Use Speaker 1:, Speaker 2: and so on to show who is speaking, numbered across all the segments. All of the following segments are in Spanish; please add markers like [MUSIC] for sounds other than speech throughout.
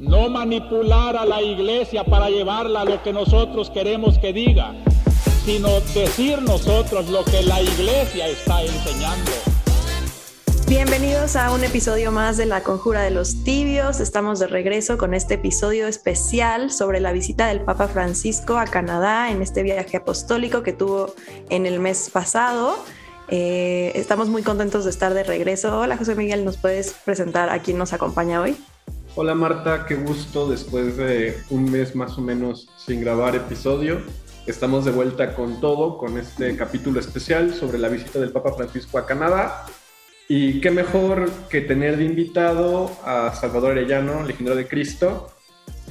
Speaker 1: no manipular a la iglesia para llevarla a lo que nosotros queremos que diga, sino decir nosotros lo que la iglesia está enseñando.
Speaker 2: Bienvenidos a un episodio más de La Conjura de los Tibios. Estamos de regreso con este episodio especial sobre la visita del Papa Francisco a Canadá en este viaje apostólico que tuvo en el mes pasado. Eh, estamos muy contentos de estar de regreso. Hola José Miguel, ¿nos puedes presentar a quién nos acompaña hoy?
Speaker 3: Hola Marta, qué gusto después de un mes más o menos sin grabar episodio. Estamos de vuelta con todo, con este capítulo especial sobre la visita del Papa Francisco a Canadá y qué mejor que tener de invitado a Salvador Arellano, legionario de Cristo,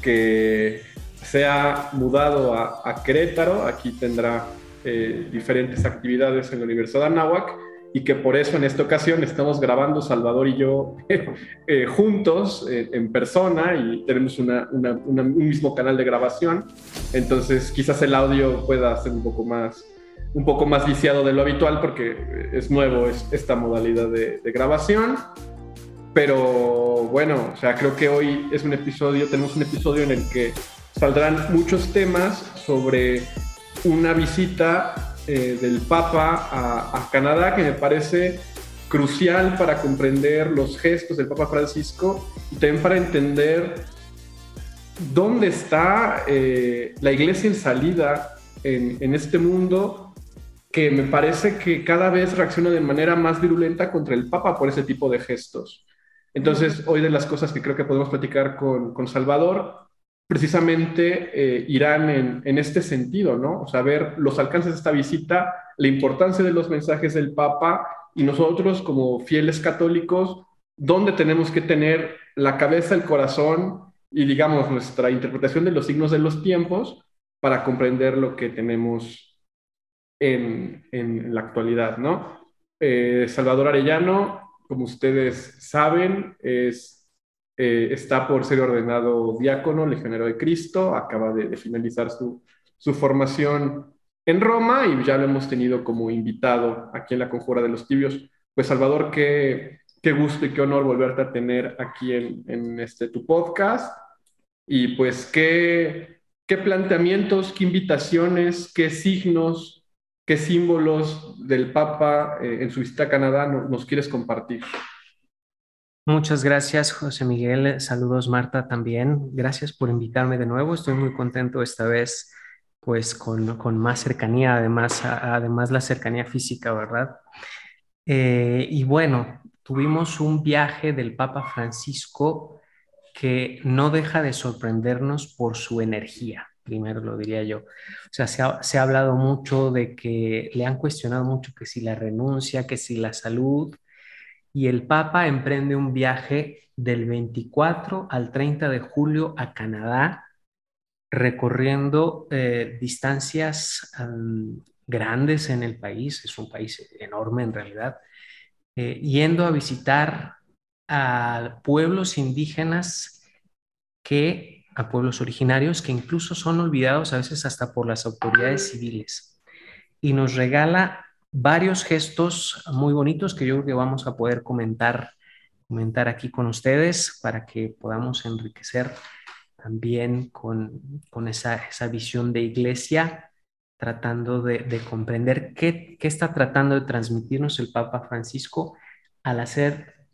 Speaker 3: que se ha mudado a, Querétaro. Aquí tendrá eh, diferentes actividades en la Universidad de Anáhuac y que por eso en esta ocasión estamos grabando Salvador y yo [LAUGHS] eh, juntos eh, en persona y tenemos un mismo canal de grabación. Entonces quizás el audio pueda ser un poco más un poco más viciado de lo habitual porque es nuevo esta modalidad de, grabación. Pero bueno, o sea, creo que hoy es un episodio, tenemos un episodio en el que saldrán muchos temas sobre una visita eh, del Papa a, Canadá que me parece crucial para comprender los gestos del Papa Francisco y también para entender dónde está eh, la iglesia en salida en, este mundo que me parece que cada vez reacciona de manera más virulenta contra el Papa por ese tipo de gestos. Entonces, hoy de las cosas que creo que podemos platicar con Salvador, precisamente eh, irán en, en, este sentido, ¿no? O sea, ver los alcances de esta visita, la importancia de los mensajes del Papa y nosotros como fieles católicos, dónde tenemos que tener la cabeza, el corazón y, digamos, nuestra interpretación de los signos de los tiempos para comprender lo que tenemos en, en la actualidad, ¿no? Eh, Salvador Arellano, como ustedes saben, es, eh, está por ser ordenado diácono, legionero de Cristo, acaba de, finalizar su, formación en Roma y ya lo hemos tenido como invitado aquí en la Conjura de los Tibios. Pues Salvador, qué, qué gusto y qué honor volverte a tener aquí en, en este tu podcast. Y pues qué, qué planteamientos, qué invitaciones, qué signos ¿Qué símbolos del Papa eh, en su visita a Canadá nos quieres compartir?
Speaker 4: Muchas gracias, José Miguel. Saludos, Marta, también. Gracias por invitarme de nuevo. Estoy muy contento esta vez, pues con, con más cercanía, además, además la cercanía física, ¿verdad? Eh, y bueno, tuvimos un viaje del Papa Francisco que no deja de sorprendernos por su energía primero lo diría yo. O sea, se ha, se ha, hablado mucho de que le han cuestionado mucho que si la renuncia, que si la salud, y el Papa emprende un viaje del 24 al 30 de julio a Canadá, recorriendo eh, distancias grandes en el país, es un país enorme en realidad, eh, yendo a visitar a pueblos indígenas que a pueblos originarios que incluso son olvidados a veces hasta por las autoridades civiles. Y nos regala varios gestos muy bonitos que yo creo que vamos a poder comentar, comentar aquí con ustedes para que podamos enriquecer también con, con esa, esa, visión de iglesia, tratando de, de comprender qué, qué está tratando de transmitirnos el Papa Francisco al hacer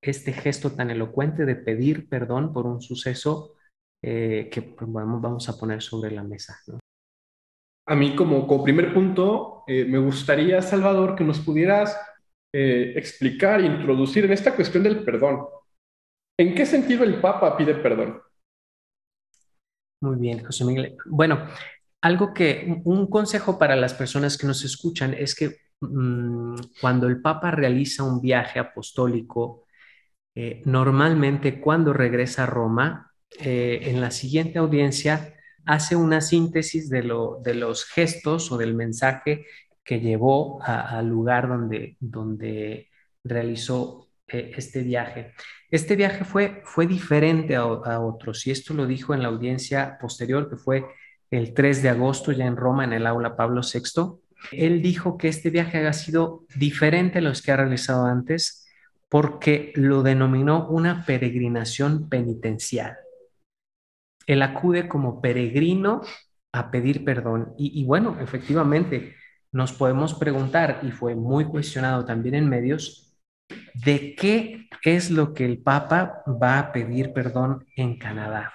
Speaker 4: este gesto tan elocuente de pedir perdón por un suceso eh, que pues, vamos a poner sobre la mesa.
Speaker 3: A mí como, primer punto, eh, me gustaría, Salvador, que nos pudieras eh, explicar, introducir en esta cuestión del perdón. ¿En qué sentido el Papa pide perdón?
Speaker 4: Muy bien, José Miguel. Bueno, algo que, un consejo para las personas que nos escuchan es que mm, cuando el Papa realiza un viaje apostólico, normalmente cuando regresa a Roma, eh, en la siguiente audiencia hace una síntesis de, los gestos o del mensaje que llevó al lugar donde, realizó eh, este viaje. Este viaje fue, diferente a, otros y esto lo dijo en la audiencia posterior que fue el 3 de agosto ya en Roma en el aula Pablo VI. Él dijo que este viaje había sido diferente a los que ha realizado antes porque lo denominó una peregrinación penitencial. Él acude como peregrino a pedir perdón. Y, bueno, efectivamente, nos podemos preguntar, y fue muy cuestionado también en medios, de qué es lo que el Papa va a pedir perdón en Canadá.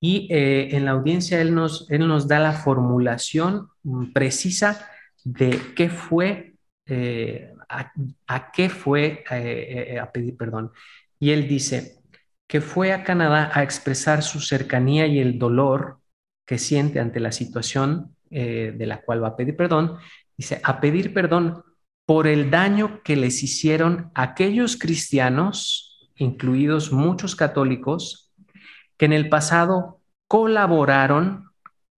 Speaker 4: Y eh, en la audiencia él nos, él nos da la formulación mm, precisa de qué fue, eh, a, qué fue eh, a pedir perdón. Y él dice que fue a Canadá a expresar su cercanía y el dolor que siente ante la situación de la cual va a pedir perdón. Dice, a pedir perdón por el daño que les hicieron aquellos cristianos, incluidos muchos católicos, que en el pasado colaboraron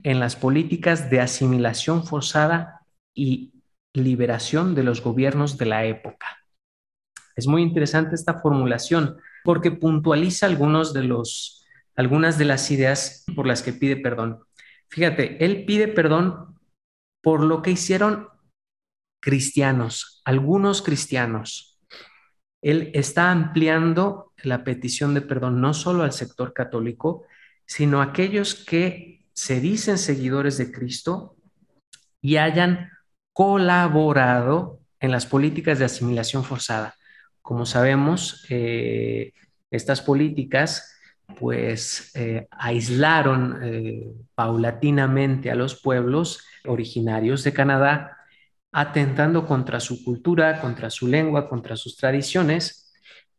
Speaker 4: en las políticas de asimilación forzada y liberación de los gobiernos de la época. Es muy interesante esta formulación porque puntualiza algunos de los, algunas de las ideas por las que pide perdón. Fíjate, él pide perdón por lo que hicieron cristianos, algunos cristianos. Él está ampliando la petición de perdón no solo al sector católico, sino a aquellos que se dicen seguidores de Cristo y hayan colaborado en las políticas de asimilación forzada. Como sabemos, eh, estas políticas pues eh, aislaron eh, paulatinamente a los pueblos originarios de Canadá, atentando contra su cultura, contra su lengua, contra sus tradiciones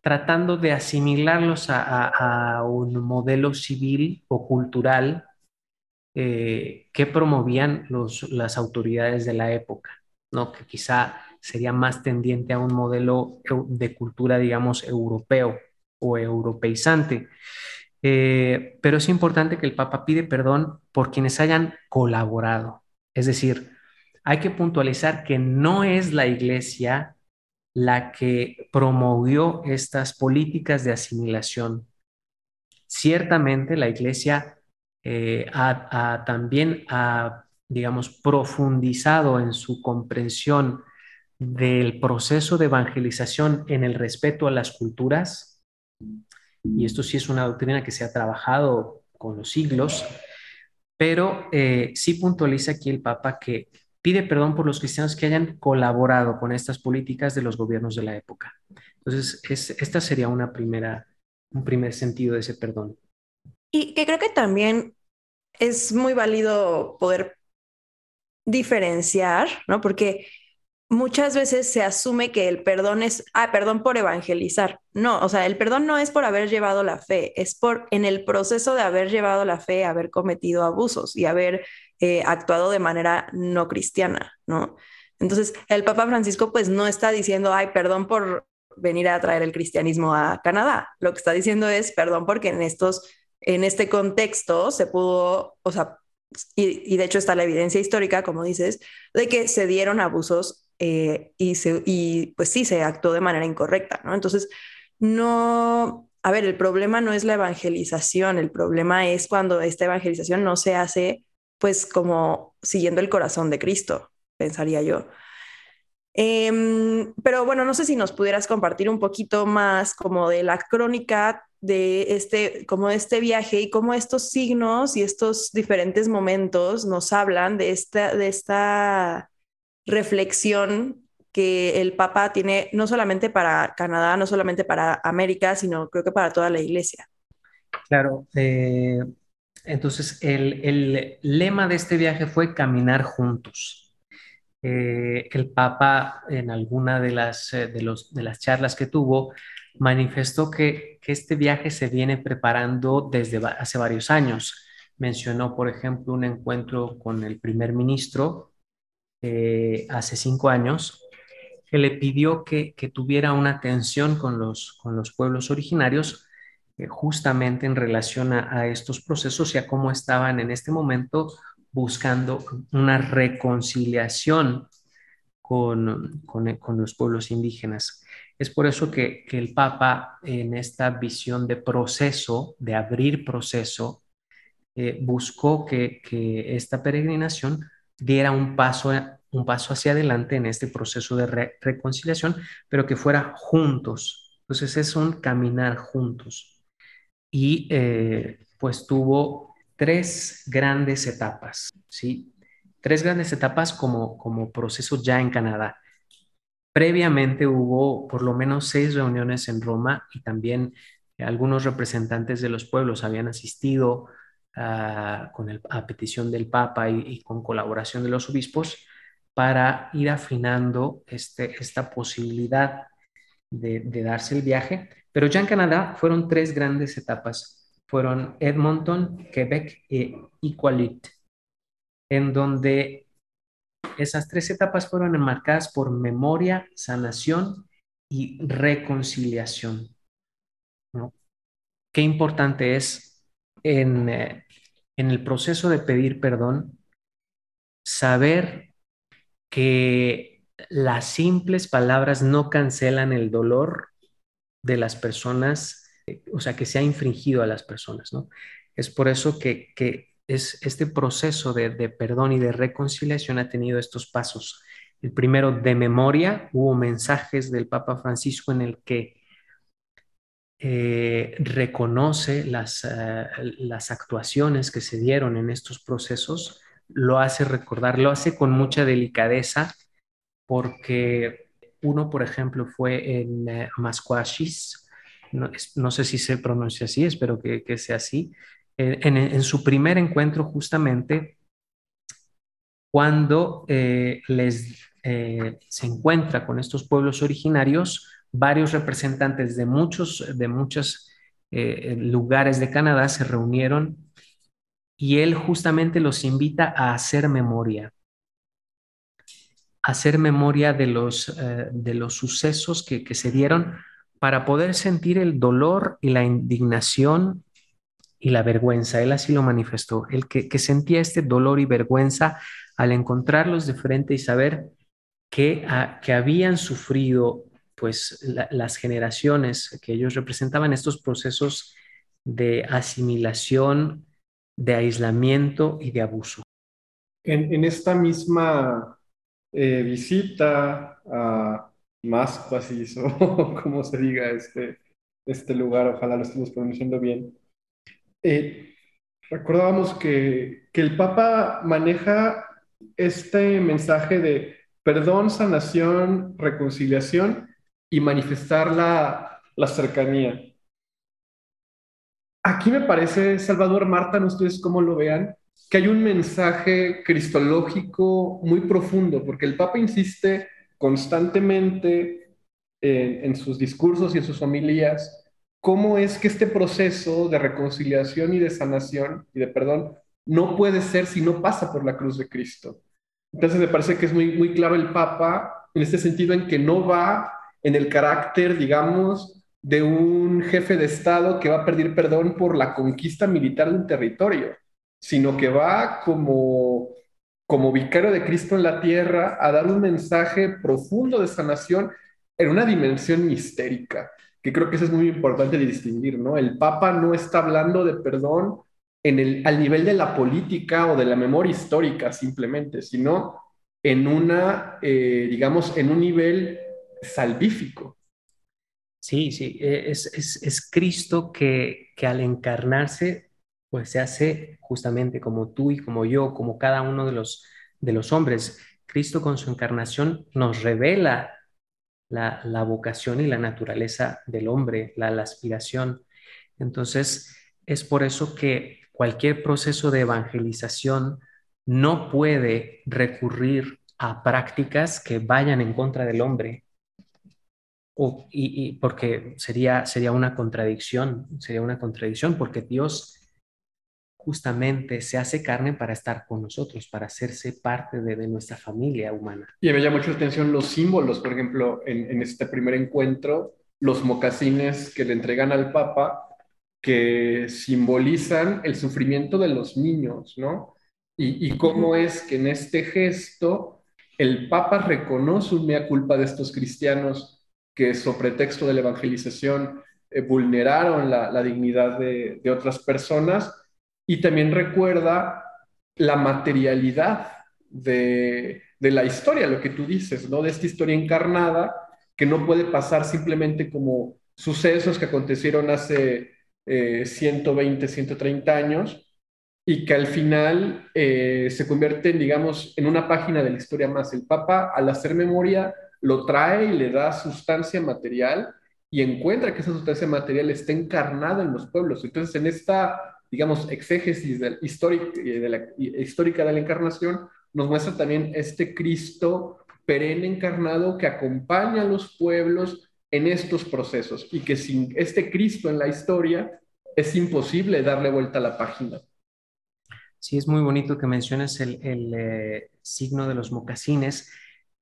Speaker 4: tratando de asimilarlos a, un modelo civil o cultural que promovían las autoridades de la época, ¿no? que quizá sería más tendiente a un modelo de cultura, digamos, europeo o europeizante. Eh, pero es importante que el Papa pide perdón por quienes hayan colaborado. Es decir, hay que puntualizar que no es la iglesia la que promovió estas políticas de asimilación. Ciertamente la iglesia eh, ha, también ha, digamos, profundizado en su comprensión del proceso de evangelización en el respeto a las culturas, y esto sí es una doctrina que se ha trabajado con los siglos, pero eh, sí puntualiza aquí el Papa que pide perdón por los cristianos que hayan colaborado con estas políticas de los gobiernos de la época. Entonces, esta sería una primera, un primer sentido de ese perdón.
Speaker 2: Y que creo que también es muy válido poder diferenciar, ¿no? Porque muchas veces se asume que el perdón es, ah, perdón por evangelizar. No, o sea, el perdón no es por haber llevado la fe, es por en el proceso de haber llevado la fe, haber cometido abusos y haber eh, actuado de manera no cristiana, ¿no? Entonces, el Papa Francisco pues no está diciendo, ay, perdón por venir a traer el cristianismo a Canadá. Lo que está diciendo es, perdón porque en estos, en este contexto se pudo, o sea, y, de hecho está la evidencia histórica, como dices, de que se dieron abusos eh, y, se, pues sí, se actuó de manera incorrecta, ¿no? Entonces, no, a ver, el problema no es la evangelización, el problema es cuando esta evangelización no se hace pues como siguiendo el corazón de Cristo, pensaría yo. Em, pero bueno, no sé si nos pudieras compartir un poquito más como de la crónica de este, como este viaje y cómo estos signos y estos diferentes momentos nos hablan de esta, de esta reflexión que el Papa tiene no solamente para Canadá, no solamente para América, sino creo que para toda la iglesia.
Speaker 4: Claro, eh, entonces, el, lema de este viaje fue caminar juntos. Eh, el Papa en alguna de las, eh, de, las charlas que tuvo manifestó que, este viaje se viene preparando desde hace varios años. Mencionó, por ejemplo, un encuentro con el primer ministro eh, hace cinco años, que le pidió que, tuviera una atención con los, con los pueblos originarios eh, justamente en relación a, estos procesos y a cómo estaban en este momento buscando una reconciliación con, con, los pueblos indígenas. Es por eso que, que, el Papa, en esta visión de proceso, de abrir proceso, eh, buscó que, que, esta peregrinación diera un paso, un paso hacia adelante en este proceso de reconciliación, pero que fuera juntos. Entonces es un caminar juntos. Y eh, pues tuvo tres grandes etapas, ¿sí? Tres grandes etapas como, como proceso ya en Canadá. Previamente hubo por lo menos seis reuniones en Roma y también algunos representantes de los pueblos habían asistido a, con a petición del Papa y, con colaboración de los obispos para ir afinando este, esta posibilidad de, darse el viaje. Pero ya en Canadá fueron tres grandes etapas. Fueron Edmonton, Quebec e Iqaluit, en donde esas tres etapas fueron enmarcadas por memoria, sanación y reconciliación. Qué importante es en, eh, en el proceso de pedir perdón saber que las simples palabras no cancelan el dolor de las personas, o sea, que se ha infringido a las personas, ¿no? Es por eso que, es, este proceso de, de, perdón y de reconciliación ha tenido estos pasos. El primero, de memoria, hubo mensajes del Papa Francisco en el que eh, reconoce las, eh, las actuaciones que se dieron en estos procesos, lo hace recordar, lo hace con mucha delicadeza, porque uno, por ejemplo, fue en eh, Masquashis, no, sé si se pronuncia así, espero que, que sea así, en, en, su primer encuentro justamente, cuando les, se encuentra con estos pueblos originarios, varios representantes de muchos, de muchos eh, lugares de Canadá se reunieron y él justamente los invita a hacer memoria, hacer memoria de los, eh, de los sucesos que, se dieron para poder sentir el dolor y la indignación y la vergüenza. Él así lo manifestó, el que, que sentía este dolor y vergüenza al encontrarlos de frente y saber que, que habían sufrido pues las generaciones que ellos representaban, estos procesos de asimilación, de aislamiento y de abuso.
Speaker 3: En, esta misma eh, visita a Maspasis, [LAUGHS] o como se diga este, este lugar, ojalá lo estemos pronunciando bien, eh, recordábamos que, que el Papa maneja este mensaje de perdón, sanación, reconciliación, y manifestar la, la cercanía. Aquí me parece, Salvador, Marta, no ustedes cómo lo vean, que hay un mensaje cristológico muy profundo, porque el Papa insiste constantemente en, sus discursos y en sus familias cómo es que este proceso de reconciliación y de sanación y de perdón no puede ser si no pasa por la cruz de Cristo. Entonces me parece que es muy, muy claro el Papa en este sentido en que no va en el carácter, digamos, de un jefe de Estado que va a pedir perdón por la conquista militar de un territorio, sino que va como, como vicario de Cristo en la tierra a dar un mensaje profundo de sanación en una dimensión mistérica, que creo que eso es muy importante de distinguir, ¿no? El Papa no está hablando de perdón en el, al nivel de la política o de la memoria histórica simplemente, sino en una, eh, digamos, en un nivel salvífico.
Speaker 4: Sí, sí, e, es, Cristo que, que, al encarnarse, pues se hace justamente como tú y como yo, como cada uno de los, de los hombres. Cristo con su encarnación nos revela la, vocación y la naturaleza del hombre, la, la aspiración. Entonces, es por eso que cualquier proceso de evangelización no puede recurrir a prácticas que vayan en contra del hombre, y, porque sería, sería una contradicción, sería una contradicción, porque Dios justamente se hace carne para estar con nosotros, para hacerse parte de, nuestra familia humana.
Speaker 3: Y me llama mucho la atención los símbolos, por ejemplo, en, este primer encuentro, los mocasines que le entregan al Papa, que simbolizan el sufrimiento de los niños, ¿no? Y, y cómo es que en este gesto el Papa reconoce un mea culpa de estos cristianos que sobre texto de la evangelización eh, vulneraron la, dignidad de, otras personas y también recuerda la materialidad de, la historia, lo que tú dices, ¿no? De esta historia encarnada que no puede pasar simplemente como sucesos que acontecieron hace 120, 130 años y que al final eh, se convierte, digamos, en una página de la historia más. El Papa, al hacer memoria, lo trae y le da sustancia material y encuentra que esa sustancia material está encarnada en los pueblos. Entonces, en esta, digamos, exégesis histórica, de la, histórica de la encarnación, nos muestra también este Cristo perenne encarnado que acompaña a los pueblos en estos procesos y que sin este Cristo en la historia es imposible darle vuelta a la página.
Speaker 4: Sí, es muy bonito que menciones el, eh, signo de los mocasines.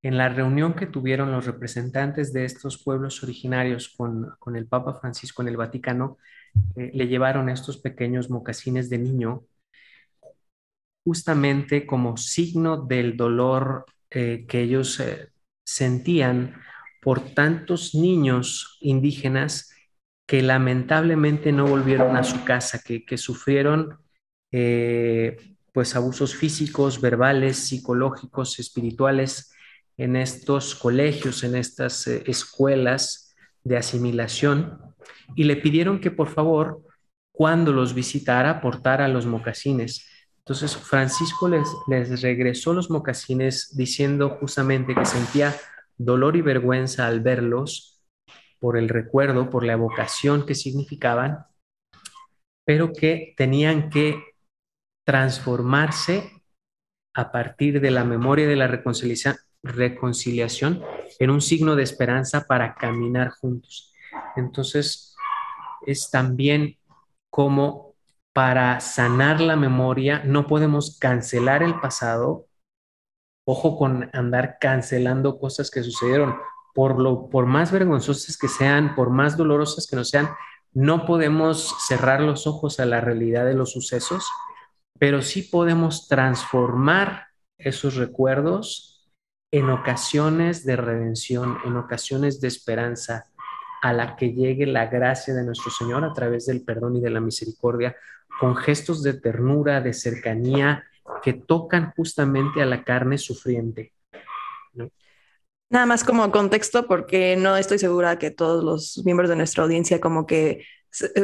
Speaker 4: En la reunión que tuvieron los representantes de estos pueblos originarios con, el Papa Francisco en el Vaticano, eh, le llevaron estos pequeños mocasines de niño justamente como signo del dolor eh, que ellos sentían por tantos niños indígenas que lamentablemente no volvieron a su casa, que, que sufrieron eh, pues abusos físicos, verbales, psicológicos, espirituales en estos colegios, en estas eh, escuelas de asimilación y le pidieron que por favor cuando los visitara portara los mocasines. Entonces Francisco les, les regresó los mocasines diciendo justamente que sentía dolor y vergüenza al verlos por el recuerdo, por la evocación que significaban, pero que tenían que transformarse a partir de la memoria de la reconciliación en un signo de esperanza para caminar juntos. Entonces, es también como para sanar la memoria, no podemos cancelar el pasado. Ojo con andar cancelando cosas que sucedieron. Por, lo, por más vergonzosas que sean, por más dolorosas que no sean, no podemos cerrar los ojos a la realidad de los sucesos pero sí podemos transformar esos recuerdos en ocasiones de redención, en ocasiones de esperanza, a la que llegue la gracia de nuestro Señor a través del perdón y de la misericordia, con gestos de ternura, de cercanía, que tocan justamente a la carne sufriente.
Speaker 2: Nada más como contexto, porque no estoy segura que todos los miembros de nuestra audiencia como que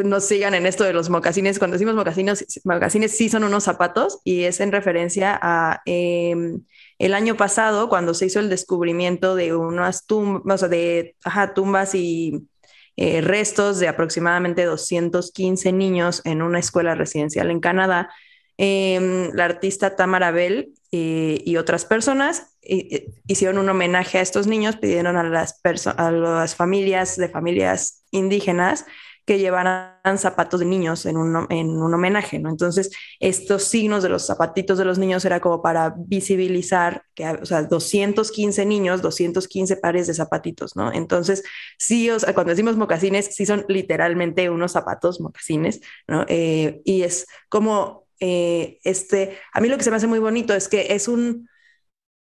Speaker 2: nos sigan en esto de los mocasines. Cuando decimos mocasines, mocasines sí son unos zapatos y es en referencia a em, el año pasado cuando se hizo el descubrimiento de unas tumbas, o de tumbas y eh, restos de aproximadamente 215 niños en una escuela residencial en Canadá. Em, la artista Tamara Bell eh, y otras personas hicieron un homenaje a estos niños, pidieron a las, a las familias de familias indígenas que llevaran zapatos de niños en un, en un homenaje, ¿no? Entonces, estos signos de los zapatitos de los niños era como para visibilizar que, o sea, 215 niños, 215 pares de zapatitos, ¿no? Entonces, sí, o sea, cuando decimos mocasines, sí son literalmente unos zapatos mocasines, ¿no? Eh, y es como, eh, este, a mí lo que se me hace muy bonito es que es un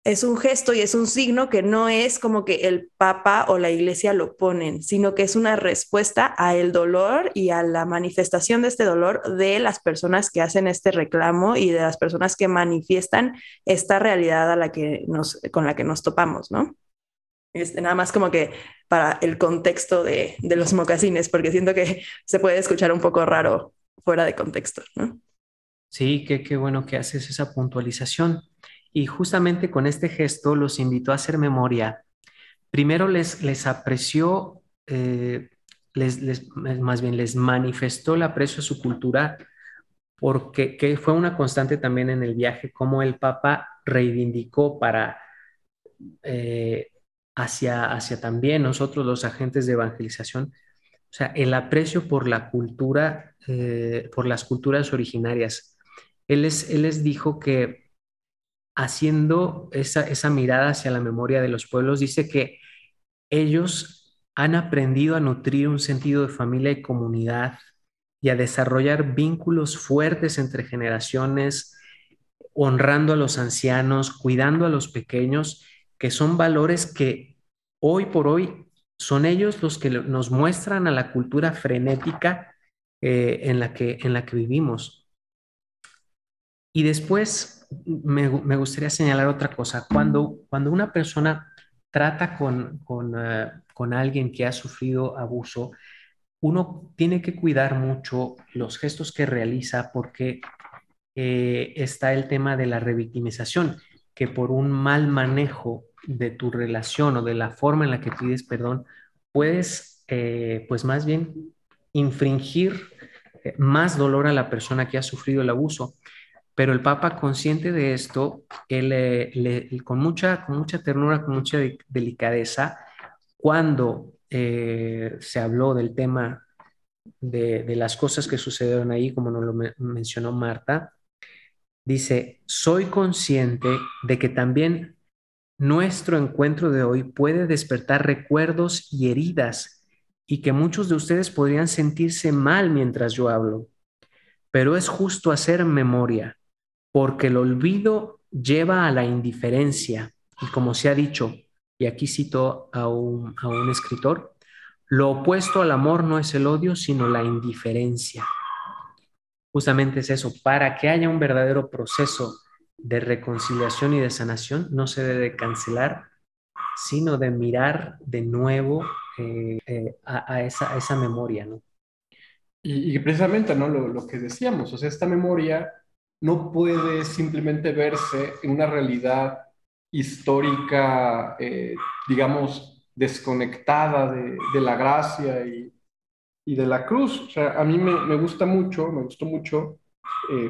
Speaker 2: es un gesto y es un signo que no es como que el Papa o la Iglesia lo ponen, sino que es una respuesta a el dolor y a la manifestación de este dolor de las personas que hacen este reclamo y de las personas que manifiestan esta realidad a la que nos, con la que nos topamos, ¿no? Este, nada más como que para el contexto de, de los mocasines, porque siento que se puede escuchar un poco raro fuera de contexto, ¿no?
Speaker 4: Sí, qué, qué bueno que haces esa puntualización. Y justamente con este gesto los invitó a hacer memoria. Primero les, les apreció, eh, les, más bien les manifestó el aprecio a su cultura, porque que fue una constante también en el viaje, como el Papa reivindicó para eh, hacia, hacia también nosotros los agentes de evangelización, o sea, el aprecio por la cultura, eh, por las culturas originarias. Él él les dijo que haciendo esa, mirada hacia la memoria de los pueblos, dice que ellos han aprendido a nutrir un sentido de familia y comunidad y a desarrollar vínculos fuertes entre generaciones, honrando a los ancianos, cuidando a los pequeños, que son valores que hoy por hoy son ellos los que nos muestran a la cultura frenética eh, en, la que, en la que vivimos. Y después me, gustaría señalar otra cosa. Cuando, cuando una persona trata con, con, eh, con alguien que ha sufrido abuso, uno tiene que cuidar mucho los gestos que realiza porque eh, está el tema de la revictimización, que por un mal manejo de tu relación o de la forma en la que pides perdón, puedes, eh, pues más bien, infringir más dolor a la persona que ha sufrido el abuso. Pero el Papa, consciente de esto, él, con, mucha, con mucha ternura, con mucha delicadeza, cuando eh, se habló del tema de, de, las cosas que sucedieron ahí, como nos lo mencionó Marta, dice, soy consciente de que también nuestro encuentro de hoy puede despertar recuerdos y heridas y que muchos de ustedes podrían sentirse mal mientras yo hablo. Pero es justo hacer memoria, porque el olvido lleva a la indiferencia. Y como se ha dicho, y aquí cito a un, a un escritor, lo opuesto al amor no es el odio, sino la indiferencia. Justamente es eso, para que haya un verdadero proceso de reconciliación y de sanación, no se debe cancelar, sino de mirar de nuevo eh, eh, a, esa, esa, memoria, ¿no?
Speaker 3: Y, precisamente, ¿no? Lo, lo, que decíamos, o sea, esta memoria no puede simplemente verse en una realidad histórica, eh, digamos, desconectada de, de, la gracia y, y, de la cruz. O sea, a mí me, me gusta mucho, me gustó mucho,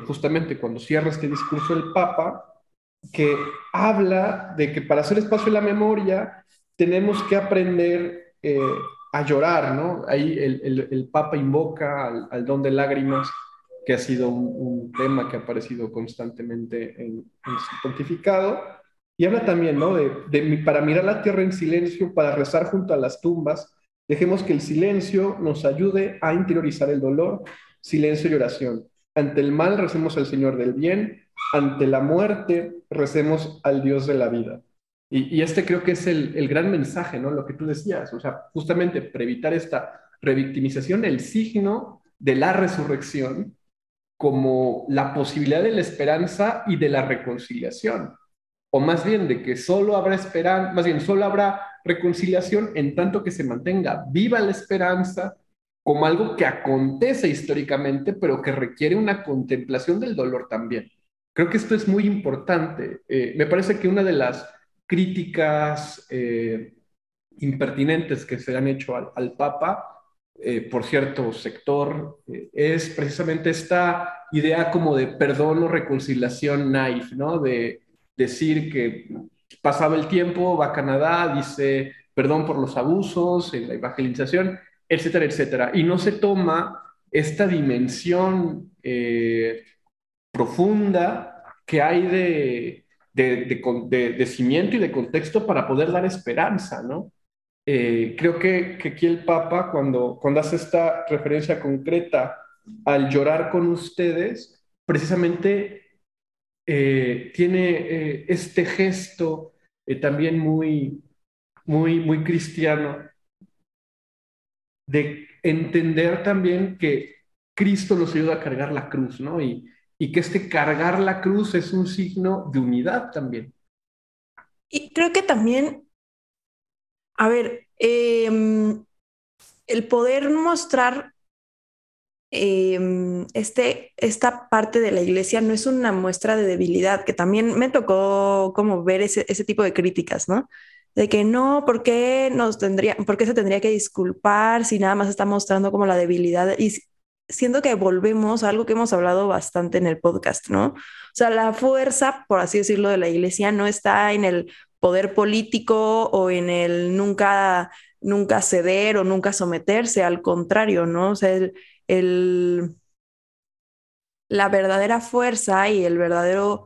Speaker 3: justamente cuando cierra este discurso el Papa, que habla de que para hacer espacio en la memoria tenemos que aprender eh, a llorar, ¿no? Ahí el, el, Papa invoca al, don de lágrimas, que ha sido un, tema que ha aparecido constantemente en, su pontificado, y habla también, ¿no? De, de, para mirar la tierra en silencio, para rezar junto a las tumbas, dejemos que el silencio nos ayude a interiorizar el dolor, silencio y oración. Ante el mal recemos al Señor del bien, ante la muerte recemos al Dios de la vida. Y, este creo que es el, el, gran mensaje, ¿no? Lo que tú decías, o sea, justamente para evitar esta revictimización, el signo de la resurrección como la posibilidad de la esperanza y de la reconciliación. O más bien de que solo habrá esperanza, más bien solo habrá reconciliación en tanto que se mantenga viva la esperanza como algo que acontece históricamente, pero que requiere una contemplación del dolor también. Creo que esto es muy importante. Eh, me parece que una de las críticas eh, impertinentes que se han hecho al, Papa eh, por cierto sector eh, es precisamente esta idea como de perdón o reconciliación naif, ¿no? De decir que pasaba el tiempo, va a Canadá, dice perdón por los abusos, la evangelización, etcétera, etcétera. Y no se toma esta dimensión profunda que hay de, de, de, cimiento y de contexto para poder dar esperanza, ¿no? Eh, creo que, que, aquí el Papa, cuando, cuando hace esta referencia concreta al llorar con ustedes, precisamente eh, tiene eh, este gesto también muy, muy, muy cristiano de entender también que Cristo nos ayuda a cargar la cruz, ¿no? Y, y que este cargar la cruz es un signo de unidad también.
Speaker 2: Y creo que también, a ver, em, el poder mostrar em, este, esta parte de la iglesia no es una muestra de debilidad, que también me tocó como ver ese, ese tipo de críticas, ¿no? De que no, ¿por qué, nos tendría, ¿por qué se tendría que disculpar si nada más está mostrando como la debilidad? Y siento que volvemos a algo que hemos hablado bastante en el podcast, ¿no? O sea, la fuerza, por así decirlo, de la iglesia no está en el poder político o en el nunca, nunca ceder o nunca someterse, al contrario, ¿no? O sea, el, la verdadera fuerza y el verdadero,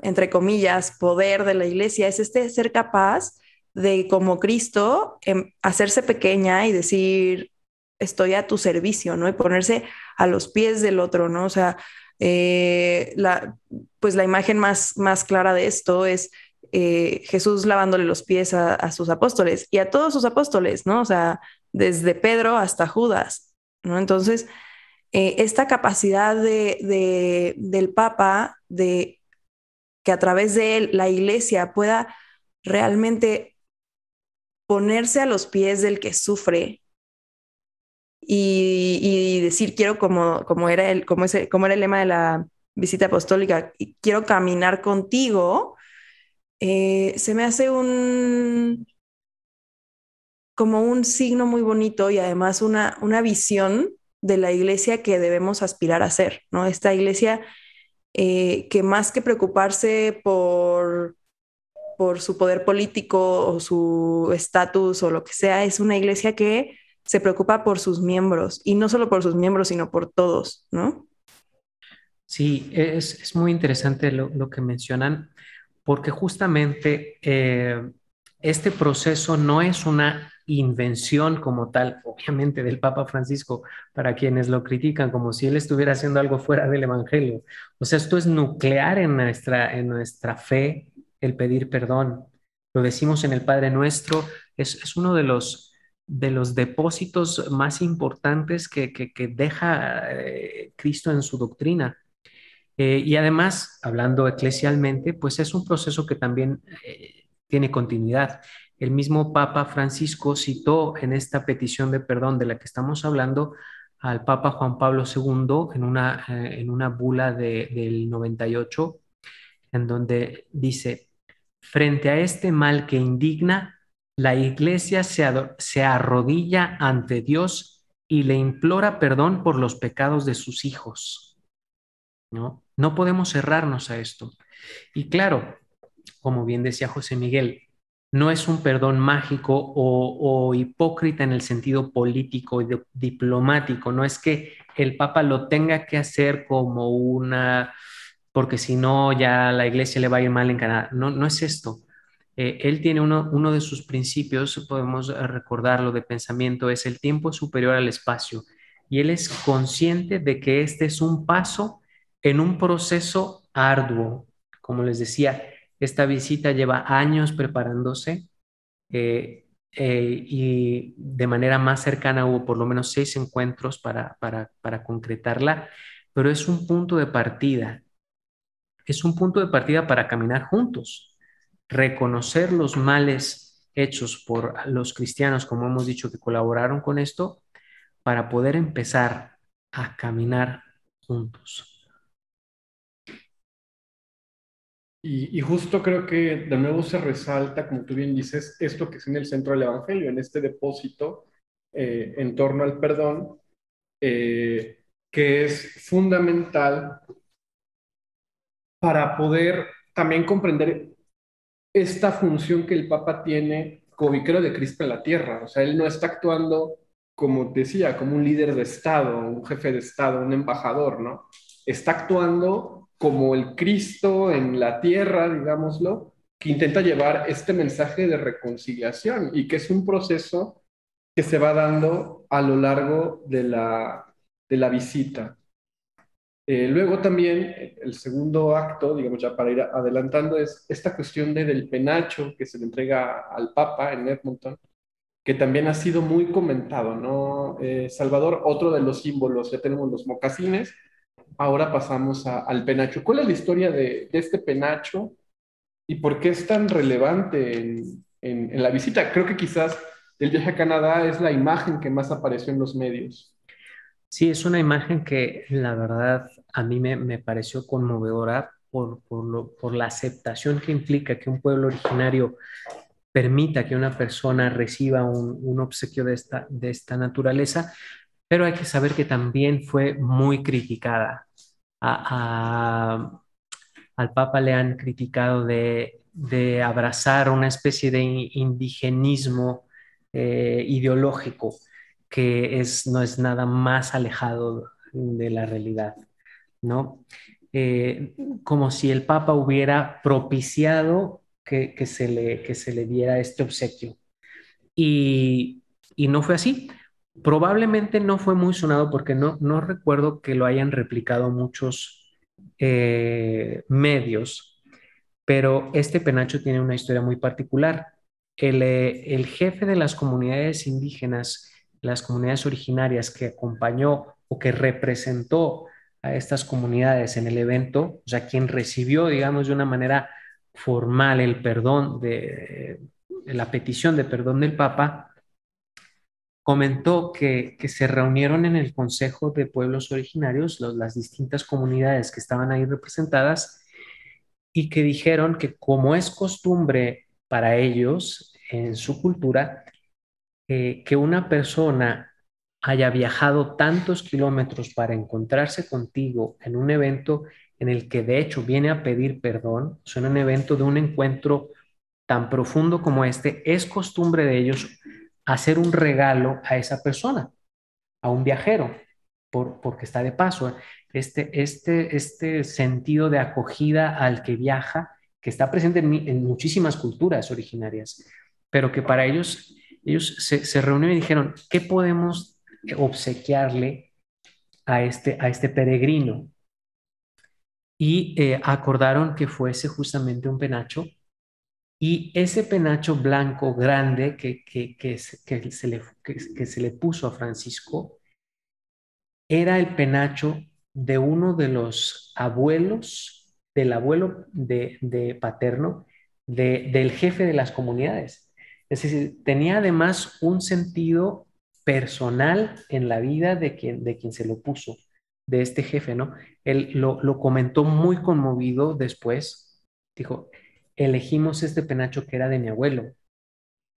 Speaker 2: entre comillas, poder de la iglesia es este ser capaz de, como Cristo, em, hacerse pequeña y decir, estoy a tu servicio, ¿no? Y ponerse a los pies del otro, ¿no? O sea, eh, la, pues la imagen más, más clara de esto es eh, Jesús lavándole los pies a, sus apóstoles y a todos sus apóstoles, ¿no? O sea, desde Pedro hasta Judas, ¿no? Entonces, eh, esta capacidad de, del Papa de que a través de él la iglesia pueda realmente ponerse a los pies del que sufre y, decir, quiero como, como, era el, como, ese, como era el lema de la visita apostólica, quiero caminar contigo, eh, se me hace un como un signo muy bonito y además una, una visión de la iglesia que debemos aspirar a ser, ¿no? Esta iglesia eh, que más que preocuparse por, por su poder político o su estatus o lo que sea, es una iglesia que se preocupa por sus miembros y no solo por sus miembros, sino por todos, ¿no?
Speaker 4: Sí, es, muy interesante lo, que mencionan, porque justamente eh, este proceso no es una invención como tal, obviamente, del Papa Francisco, para quienes lo critican como si él estuviera haciendo algo fuera del Evangelio. O sea, esto es nuclear en nuestra, en nuestra fe, el pedir perdón. Lo decimos en el Padre Nuestro, es, uno de los, de los depósitos más importantes que, deja eh, Cristo en su doctrina. Eh, y además, hablando eclesialmente, pues es un proceso que también eh, tiene continuidad. El mismo Papa Francisco citó en esta petición de perdón de la que estamos hablando al Papa Juan Pablo II en una, eh, en una bula del 98, en donde dice, frente a este mal que indigna, la iglesia se, se arrodilla ante Dios y le implora perdón por los pecados de sus hijos. ¿No? no podemos cerrarnos a esto. Y claro, como bien decía José Miguel, no es un perdón mágico o, hipócrita en el sentido político y diplomático, no es que el Papa lo tenga que hacer como una, porque si no ya la iglesia le va a ir mal en Canadá, no, no es esto. Eh, él tiene uno, uno de sus principios, podemos recordarlo de pensamiento, es el tiempo superior al espacio. Y él es consciente de que este es un paso en un proceso arduo. Como les decía, esta visita lleva años preparándose eh, eh, y de manera más cercana hubo por lo menos seis encuentros para, para, concretarla, pero es un punto de partida. Es un punto de partida para caminar juntos, reconocer los males hechos por los cristianos, como hemos dicho, que colaboraron con esto, para poder empezar a caminar juntos.
Speaker 3: Y, justo creo que de nuevo se resalta, como tú bien dices, esto que es en el centro del Evangelio, en este depósito eh, en torno al perdón, eh, que es fundamental para poder también comprender esta función que el Papa tiene como vicario de Cristo en la tierra. O sea, él no está actuando, como decía, como un líder de Estado, un jefe de Estado, un embajador, ¿no? Está actuando como el Cristo en la tierra, digámoslo, que intenta llevar este mensaje de reconciliación y que es un proceso que se va dando a lo largo de la, de la visita. Eh, luego también el segundo acto, digamos ya para ir adelantando, es esta cuestión de, del penacho que se le entrega al Papa en Edmonton, que también ha sido muy comentado, ¿no? Eh, Salvador, otro de los símbolos, ya tenemos los mocasines, ahora pasamos al penacho. ¿Cuál es la historia de, este penacho y por qué es tan relevante en, la visita? Creo que quizás el viaje a Canadá es la imagen que más apareció en los medios.
Speaker 4: Sí, es una imagen que la verdad a mí me, pareció conmovedora por, la aceptación que implica que un pueblo originario permita que una persona reciba un, obsequio de esta naturaleza, pero hay que saber que también fue muy criticada. al Papa le han criticado de, abrazar una especie de indigenismo eh, ideológico que es, no es nada más alejado de la realidad, ¿no? Eh, como si el Papa hubiera propiciado que, se, le, que se le diera este obsequio. Y, y no fue así. Probablemente no fue muy sonado porque no, no recuerdo que lo hayan replicado muchos eh, medios, pero este penacho tiene una historia muy particular. El, eh, el, jefe de las comunidades indígenas, las comunidades originarias que acompañó o que representó a estas comunidades en el evento, o sea, quien recibió, digamos, de una manera formal el perdón de, de la petición de perdón del Papa, comentó que, se reunieron en el Consejo de Pueblos Originarios, las distintas comunidades que estaban ahí representadas, y que dijeron que como es costumbre para ellos en su cultura, eh, que una persona haya viajado tantos kilómetros para encontrarse contigo en un evento en el que de hecho viene a pedir perdón, o sea, en un evento de un encuentro tan profundo como este, es costumbre de ellos hacer un regalo a esa persona, a un viajero, por, porque está de paso. Este, este, este sentido de acogida al que viaja, que está presente en, muchísimas culturas originarias, pero que para ellos, ellos se, se reunieron y dijeron, ¿qué podemos obsequiarle a este, a este peregrino? Y eh, acordaron que fuese justamente un penacho y ese penacho blanco grande que, que, se, le, que, se le puso a Francisco era el penacho de uno de los abuelos, del abuelo de, paterno, del jefe de las comunidades. Es decir, tenía además un sentido personal en la vida de quien, de quien se lo puso, de este jefe, ¿no? Él lo, lo comentó muy conmovido después. Dijo, elegimos este penacho que era de mi abuelo.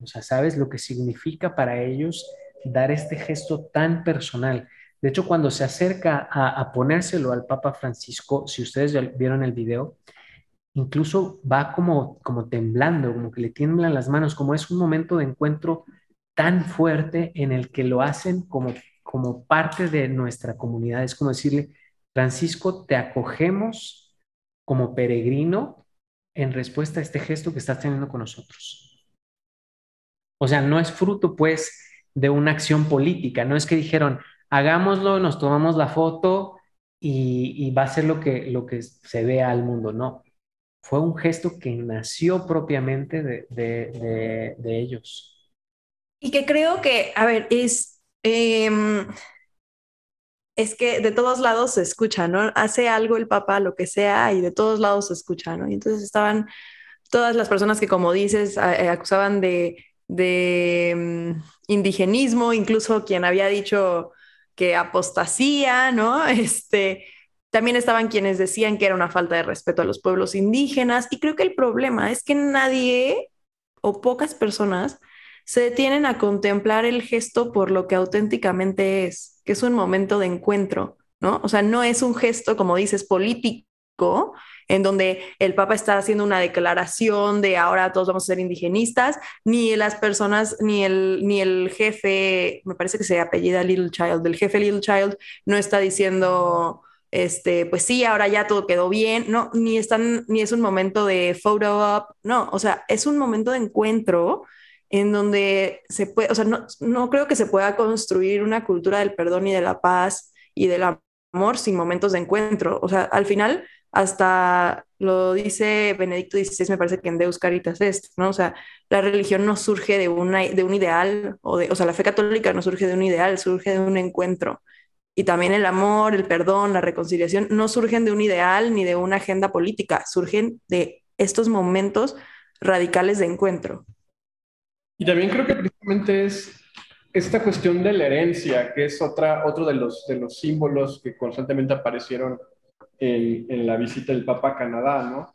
Speaker 4: O sea, ¿sabes lo que significa para ellos dar este gesto tan personal? De hecho, cuando se acerca a, ponérselo al Papa Francisco, si ustedes ya vieron el video, incluso va como, como temblando, como que le tiemblan las manos, como es un momento de encuentro tan fuerte en el que lo hacen como, como parte de nuestra comunidad. Es como decirle, Francisco, te acogemos como peregrino en respuesta a este gesto que estás teniendo con nosotros. O sea, no es fruto, pues, de una acción política, no es que dijeron, hagámoslo, nos tomamos la foto y, va a ser lo que, se vea al mundo, no. Fue un gesto que nació propiamente de, ellos.
Speaker 2: Y que creo que, a ver, es... Em, es que de todos lados se escucha, ¿no? Hace algo el papá, lo que sea, y de todos lados se escucha, ¿no? Y entonces estaban todas las personas que, como dices, eh, acusaban de, mm, indigenismo, incluso quien había dicho que apostasía, ¿no? [LAUGHS] Este, también estaban quienes decían que era una falta de respeto a los pueblos indígenas, y creo que el problema es que nadie o pocas personas se detienen a contemplar el gesto por lo que auténticamente es, que es un momento de encuentro, ¿no? O sea, no es un gesto, como dices, político, en donde el Papa está haciendo una declaración de ahora todos vamos a ser indigenistas, ni las personas, ni el, ni el jefe, me parece que se apellida Little Child, el jefe Little Child no está diciendo, este, pues sí, ahora ya todo quedó bien, no, ni están, ni es un momento de photo up, no, o sea, es un momento de encuentro en donde se puede, o sea, no, no creo que se pueda construir una cultura del perdón y de la paz y del amor sin momentos de encuentro. O sea, al final, hasta lo dice Benedicto XVI, me parece que en Deus Caritas Est, ¿no? O sea, la religión no surge de, una, de un ideal, o, de, o sea, la fe católica no surge de un ideal, surge de un encuentro. Y también el amor, el perdón, la reconciliación no surgen de un ideal ni de una agenda política, surgen de estos momentos radicales de encuentro.
Speaker 3: Y también creo que precisamente es esta cuestión de la herencia, que es otra, otro de los, de los símbolos que constantemente aparecieron en, en la visita del Papa a Canadá, ¿no?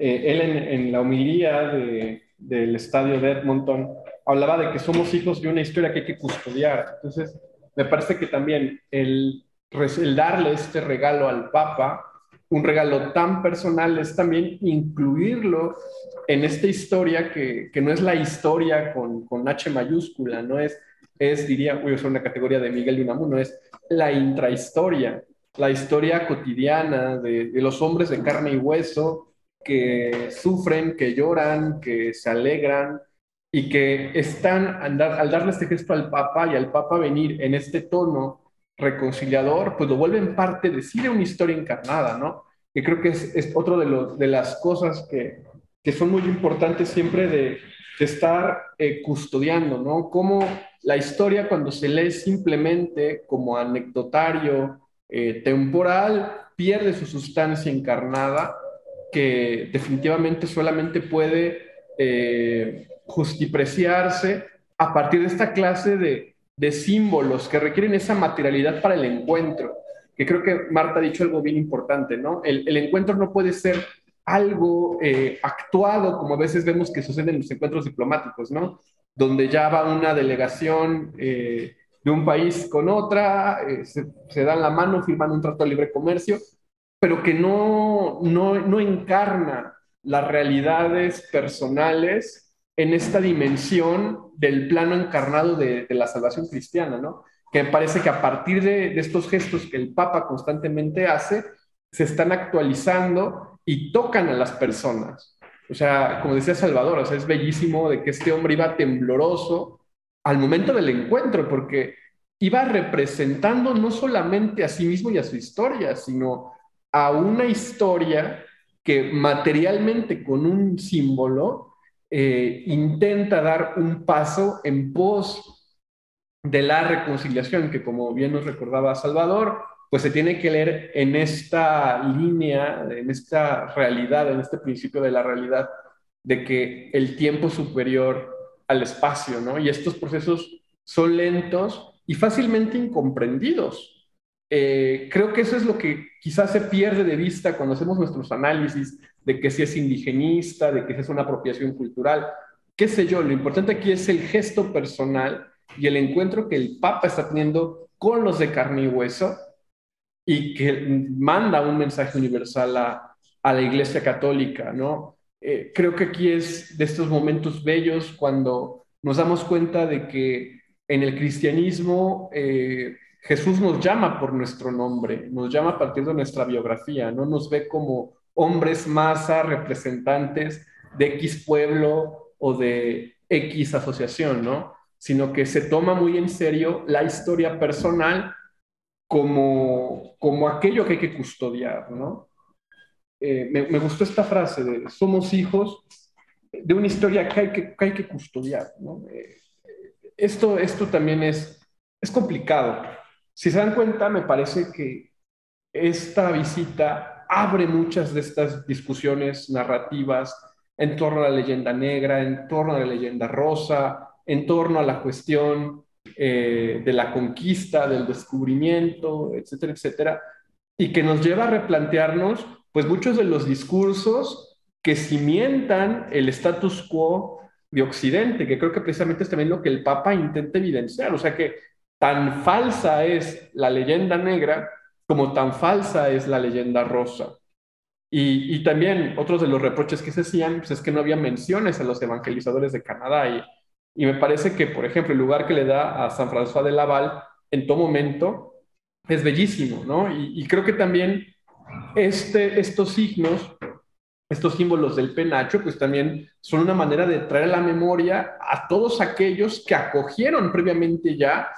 Speaker 3: Eh, él en, la homilía de, del estadio de Edmonton hablaba de que somos hijos de una historia que hay que custodiar. Entonces, me parece que también el, el darle este regalo al Papa un regalo tan personal es también incluirlo en esta historia que, que no es la historia con, con, H mayúscula, no es, es diría, voy a usar una categoría de Miguel de Unamuno, es la intrahistoria, la historia cotidiana de, los hombres de carne y hueso que sufren, que lloran, que se alegran y que están, al darle este gesto al Papa y al Papa venir en este tono reconciliador, pues lo vuelven parte de sí de una historia encarnada, ¿no? Que creo que es, es otro de, las cosas que, que son muy importantes siempre de, estar eh, custodiando, ¿no? Como la historia cuando se lee simplemente como anecdotario, eh, temporal, pierde su sustancia encarnada, que definitivamente solamente puede eh, justipreciarse a partir de esta clase de de símbolos que requieren esa materialidad para el encuentro, que creo que Marta ha dicho algo bien importante, ¿no? El, encuentro no puede ser algo eh, actuado, como a veces vemos que sucede en los encuentros diplomáticos, ¿no? Donde ya va una delegación eh, de un país con otra, eh, se, dan la mano, firman un trato de libre comercio, pero que no, no, no encarna las realidades personales en esta dimensión del plano encarnado de, la salvación cristiana, ¿no? Que me parece que a partir de, de, estos gestos que el Papa constantemente hace, se están actualizando y tocan a las personas. O sea, como decía Salvador, o sea, es bellísimo de que este hombre iba tembloroso al momento del encuentro, porque iba representando no solamente a sí mismo y a su historia, sino a una historia que materialmente con un símbolo eh, intenta dar un paso en pos de la reconciliación, que como bien nos recordaba Salvador, pues se tiene que leer en esta línea, en esta realidad, en este principio de la realidad, de que el tiempo superior al espacio, ¿no? Y estos procesos son lentos y fácilmente incomprendidos. Eh, creo que eso es lo que quizás se pierde de vista cuando hacemos nuestros análisis de que si es indigenista, de que si es una apropiación cultural, qué sé yo, lo importante aquí es el gesto personal y el encuentro que el Papa está teniendo con los de carne y hueso y que manda un mensaje universal a, la Iglesia Católica, ¿no? Eh, creo que aquí es de estos momentos bellos cuando nos damos cuenta de que en el cristianismo eh, Jesús nos llama por nuestro nombre, nos llama a partir de nuestra biografía, no nos ve como hombres masa, representantes de X pueblo o de X asociación, ¿no? Sino que se toma muy en serio la historia personal como, como aquello que hay que custodiar, ¿no? Eh, me, gustó esta frase de somos hijos de una historia que hay que, hay que custodiar, ¿no? Eh, esto, esto también es, es complicado, si se dan cuenta, me parece que esta visita abre muchas de estas discusiones narrativas en torno a la leyenda negra, en torno a la leyenda rosa, en torno a la cuestión eh, de la conquista, del descubrimiento, etcétera, etcétera, y que nos lleva a replantearnos, pues, muchos de los discursos que cimientan el status quo de Occidente, que creo que precisamente es también lo que el Papa intenta evidenciar, o sea que Tan falsa es la leyenda negra como tan falsa es la leyenda rosa. Y, también otros de los reproches que se hacían pues es que no había menciones a los evangelizadores de Canadá. Y, y me parece que, por ejemplo, el lugar que le da a San François de Laval en todo momento es bellísimo, ¿no? Y, creo que también este, estos signos, estos símbolos del penacho, pues también son una manera de traer a la memoria a todos aquellos que acogieron previamente ya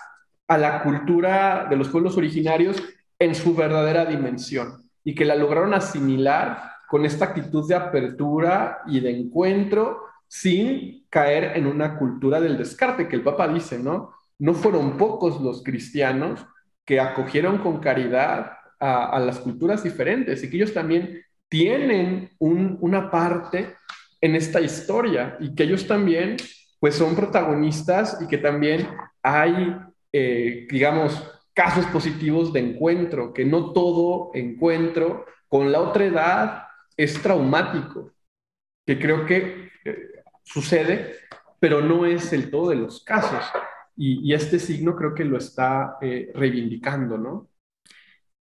Speaker 3: a la cultura de los pueblos originarios en su verdadera dimensión y que la lograron asimilar con esta actitud de apertura y de encuentro sin caer en una cultura del descarte, que el Papa dice, ¿no? No fueron pocos los cristianos que acogieron con caridad a, las culturas diferentes y que ellos también tienen una parte en esta historia y que ellos también pues son protagonistas y que también hay eh, digamos, casos positivos de encuentro, que no todo encuentro con la otra edad es traumático, que creo que eh, sucede, pero no es el todo de los casos. Y, este signo creo que lo está eh, reivindicando, ¿no?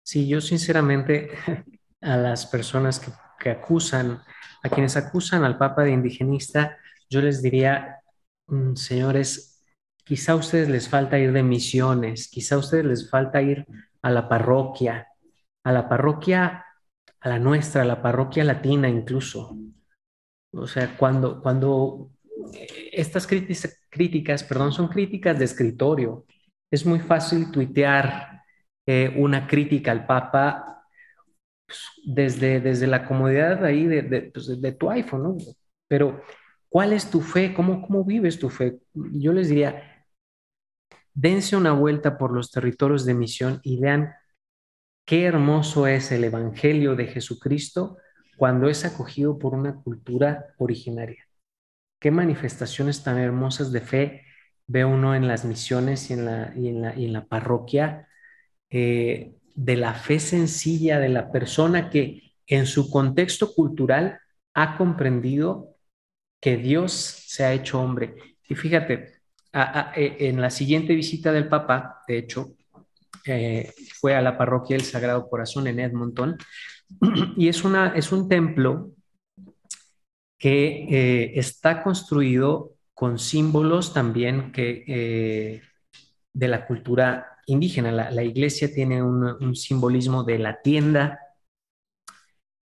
Speaker 4: Sí, yo sinceramente [LAUGHS] a las personas que, que acusan, a quienes acusan al Papa de indigenista, yo les diría, mm, señores, Quizá a ustedes les falta ir de misiones, quizá a ustedes les falta ir a la parroquia, a la parroquia, a la nuestra, a la parroquia latina incluso. O sea, cuando, cuando eh, estas críticas, perdón, son críticas de escritorio, es muy fácil tuitear eh, una crítica al Papa pues, desde, desde la comodidad ahí de, de, pues, de, tu iPhone, ¿no? Pero, ¿cuál es tu fe? ¿Cómo, ¿Cómo vives tu fe? Yo les diría, dense una vuelta por los territorios de misión y vean qué hermoso es el Evangelio de Jesucristo cuando es acogido por una cultura originaria. Qué manifestaciones tan hermosas de fe ve uno en las misiones y en la, y en la, y en la parroquia eh, de la fe sencilla de la persona que en su contexto cultural ha comprendido que Dios se ha hecho hombre. Y fíjate, e, en la siguiente visita del Papa, de hecho, eh, fue a la parroquia del Sagrado Corazón en Edmonton, [CLEARS THROAT] y es, una, es un templo que eh, está construido con símbolos también que, eh, de la cultura indígena. La, iglesia tiene un, simbolismo de la tienda,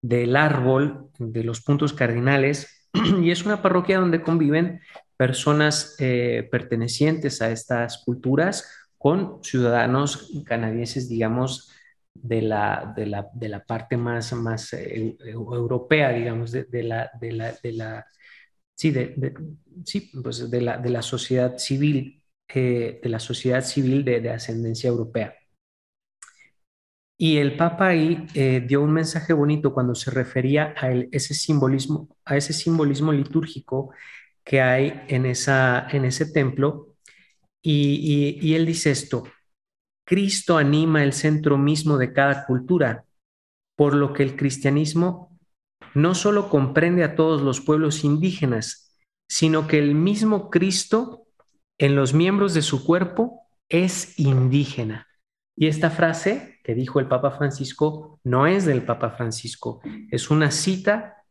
Speaker 4: del árbol, de los puntos cardinales, [CLEARS THROAT] y es una parroquia donde conviven personas eh, pertenecientes a estas culturas con ciudadanos canadienses, digamos, de la, de la, de la parte más, más eh, europea, digamos, de, la, de, la, sociedad civil, eh, de la sociedad civil de, ascendencia europea. Y el Papa ahí dio un mensaje bonito cuando se refería a ese simbolismo, a ese simbolismo litúrgico que hay en, esa, en ese templo. Y, y, él dice esto, Cristo anima el centro mismo de cada cultura, por lo que el cristianismo no solo comprende a todos los pueblos indígenas, sino que el mismo Cristo en los miembros de su cuerpo es indígena. Y esta frase que dijo el Papa Francisco no es del Papa Francisco, es una cita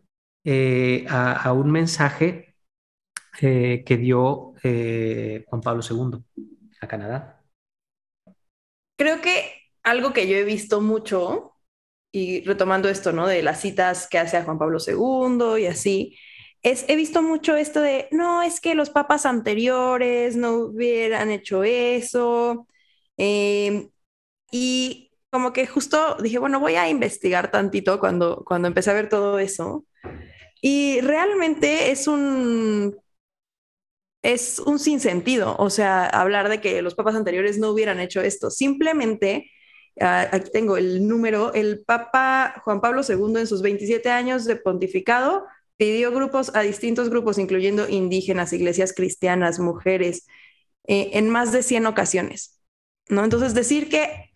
Speaker 4: eh, a, un mensaje que dio eh, Juan Pablo II a Canadá.
Speaker 2: Creo que algo que yo he visto mucho, y retomando esto, ¿no? De las citas que hace a Juan Pablo II y así, es, he visto mucho esto de, no, es que los papas anteriores no hubieran hecho eso. Em, y como que justo dije, bueno, voy a investigar tantito cuando, cuando empecé a ver todo eso. Y realmente es un es un sinsentido, o sea, hablar de que los papas anteriores no hubieran hecho esto. Simplemente, ah, aquí tengo el número, el Papa Juan Pablo II en sus 27 años de pontificado pidió grupos a distintos grupos, incluyendo indígenas, iglesias cristianas, mujeres, eh, en más de 100 ocasiones. ¿no? Entonces, decir que,